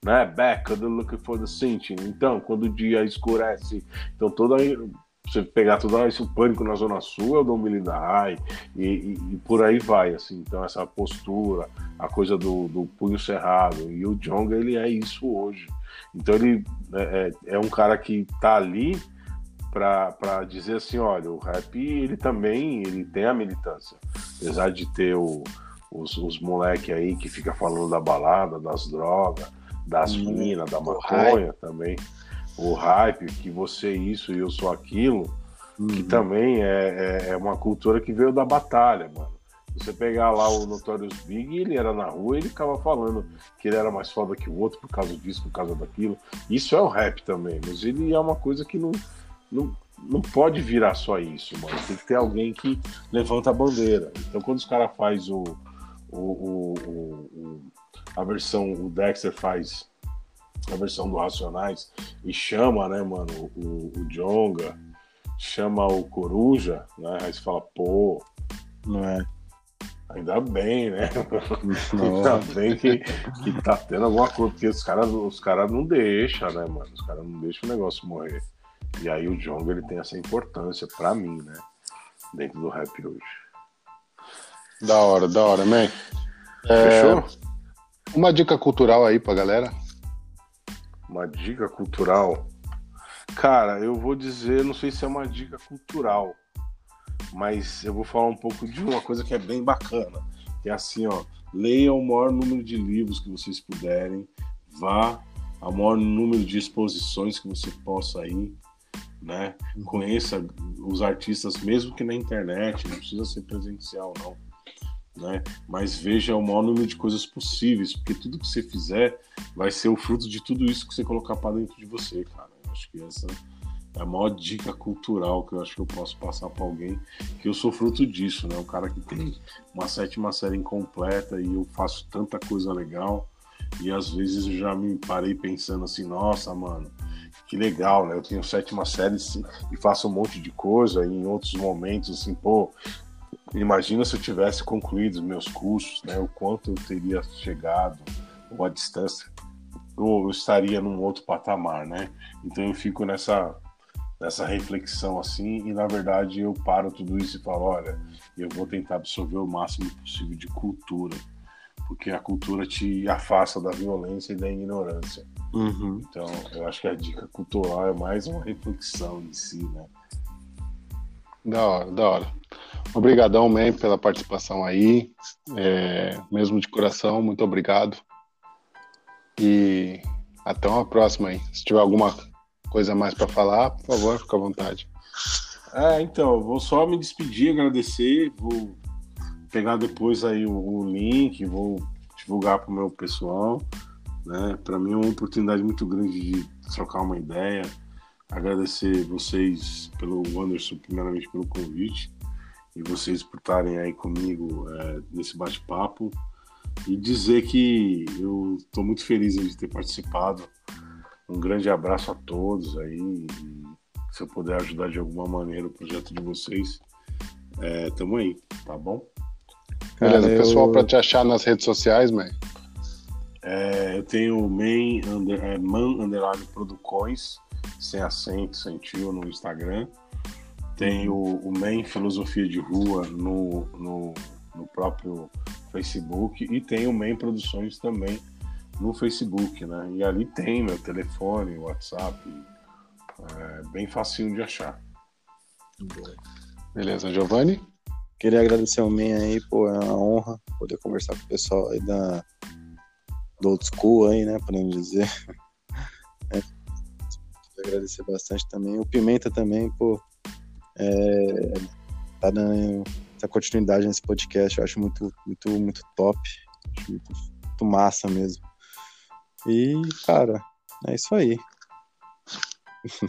né? Back, looking for the cinching. Então, quando o dia escurece, então toda você pegar tudo isso, o pânico na zona sul é o Dom Melinda High e, e, e, por aí vai, assim. Então essa postura, a coisa do, do punho cerrado e o Jonga ele é isso hoje. Então ele é, é, é um cara que tá ali para dizer assim, olha, o rap ele também ele tem a militância, apesar de ter o, os, os aí que fica falando da balada, das drogas, das hum, minas, da maconha também. O hype, que você é isso e eu sou aquilo, hum. que uhum. também é, é, é, uma cultura que veio da batalha, mano. Você pegar lá o Notorious Big, ele era na rua ele ficava falando que ele era mais foda que o outro por causa disso, por causa daquilo. Isso é o rap também, mas ele é uma coisa que não, não, não pode virar só isso, mano. Tem que ter alguém que levanta a bandeira. Então quando os caras faz o, o, o, o, a versão, o Dexter faz a versão do Racionais e chama, né, mano, o, o Jonga, chama o Coruja, né? Aí você fala, pô. Não é. Ainda bem, né? [LAUGHS] Ainda bem que, que tá tendo alguma coisa, porque os caras os cara não deixam, né, mano? Os caras não deixam o negócio morrer. E aí o Jonga ele tem essa importância pra mim, né? Dentro do rap hoje. Da hora, da hora, man. É, Fechou? Uma dica cultural aí pra galera. Uma dica cultural. Cara, eu vou dizer, não sei se é uma dica cultural, mas eu vou falar um pouco de uma coisa que é bem bacana. Que é assim, ó, leia o maior número de livros que vocês puderem, vá ao maior número de exposições que você possa ir, né? Conheça os artistas, mesmo que na internet, não precisa ser presencial, não. Né? Mas veja o maior número de coisas possíveis, porque tudo que você fizer vai ser o fruto de tudo isso que você colocar para dentro de você, cara. Eu acho que essa é a maior dica cultural que eu acho que eu posso passar para alguém, que eu sou fruto disso, né? Um cara que tem uma sétima série incompleta e eu faço tanta coisa legal e às vezes eu já me parei pensando assim, nossa, mano, que legal, né? Eu tenho sétima série e faço um monte de coisa e em outros momentos, assim, pô, imagina se eu tivesse concluído os meus cursos, né? O quanto eu teria chegado, ou a distância, ou eu estaria num outro patamar, né? Então eu fico nessa nessa reflexão assim e na verdade eu paro tudo isso e falo, olha, eu vou tentar absorver o máximo possível de cultura, porque a cultura te afasta da violência e da ignorância. Uhum. Então, eu acho que a dica cultural é mais uma reflexão em si, né? Da hora, da hora. Obrigadão, man, pela participação aí. É, mesmo de coração, muito obrigado. E até uma próxima aí. Se tiver alguma coisa mais para falar, por favor, fica à vontade. É, então, vou só me despedir, agradecer, vou pegar depois aí o, o link, vou divulgar para o meu pessoal. Né? Para mim é uma oportunidade muito grande de trocar uma ideia. Agradecer vocês pelo Anderson, primeiramente pelo convite, e vocês por estarem aí comigo é, nesse bate-papo. E dizer que eu estou muito feliz de ter participado. Um grande abraço a todos aí. se eu puder ajudar de alguma maneira o projeto de vocês, é, tamo aí, tá bom? Beleza, eu... pessoal, para te achar nas redes sociais, mãe. É, eu tenho o main under, é, man underline producões, sem acento, sem tio no Instagram. Tenho o main filosofia de rua no, no, no próprio Facebook e tenho o main produções também no Facebook, né? E ali tem meu telefone, WhatsApp, é bem facinho de achar. Beleza, Giovanni? Queria agradecer ao Men aí, pô, é uma honra poder conversar com o pessoal aí da, do old school aí, né, podemos dizer. [LAUGHS] É, agradecer bastante também. O Pimenta também, pô, é, tá dando essa continuidade nesse podcast, eu acho muito, muito, muito top. Acho muito, muito massa mesmo. E, cara, é isso aí. [LAUGHS]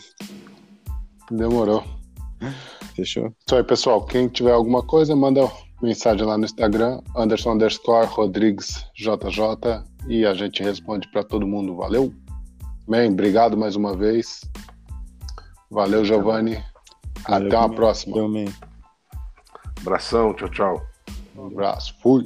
Demorou. Fechou? Isso aí, pessoal. Quem tiver alguma coisa, manda mensagem lá no Instagram, Anderson underscore Rodrigues JJ e a gente responde para todo mundo. Valeu? Bem, obrigado mais uma vez. Valeu, Giovanni. Valeu, Até uma próxima. Valeu, Abração, tchau, tchau. Um abraço. Fui.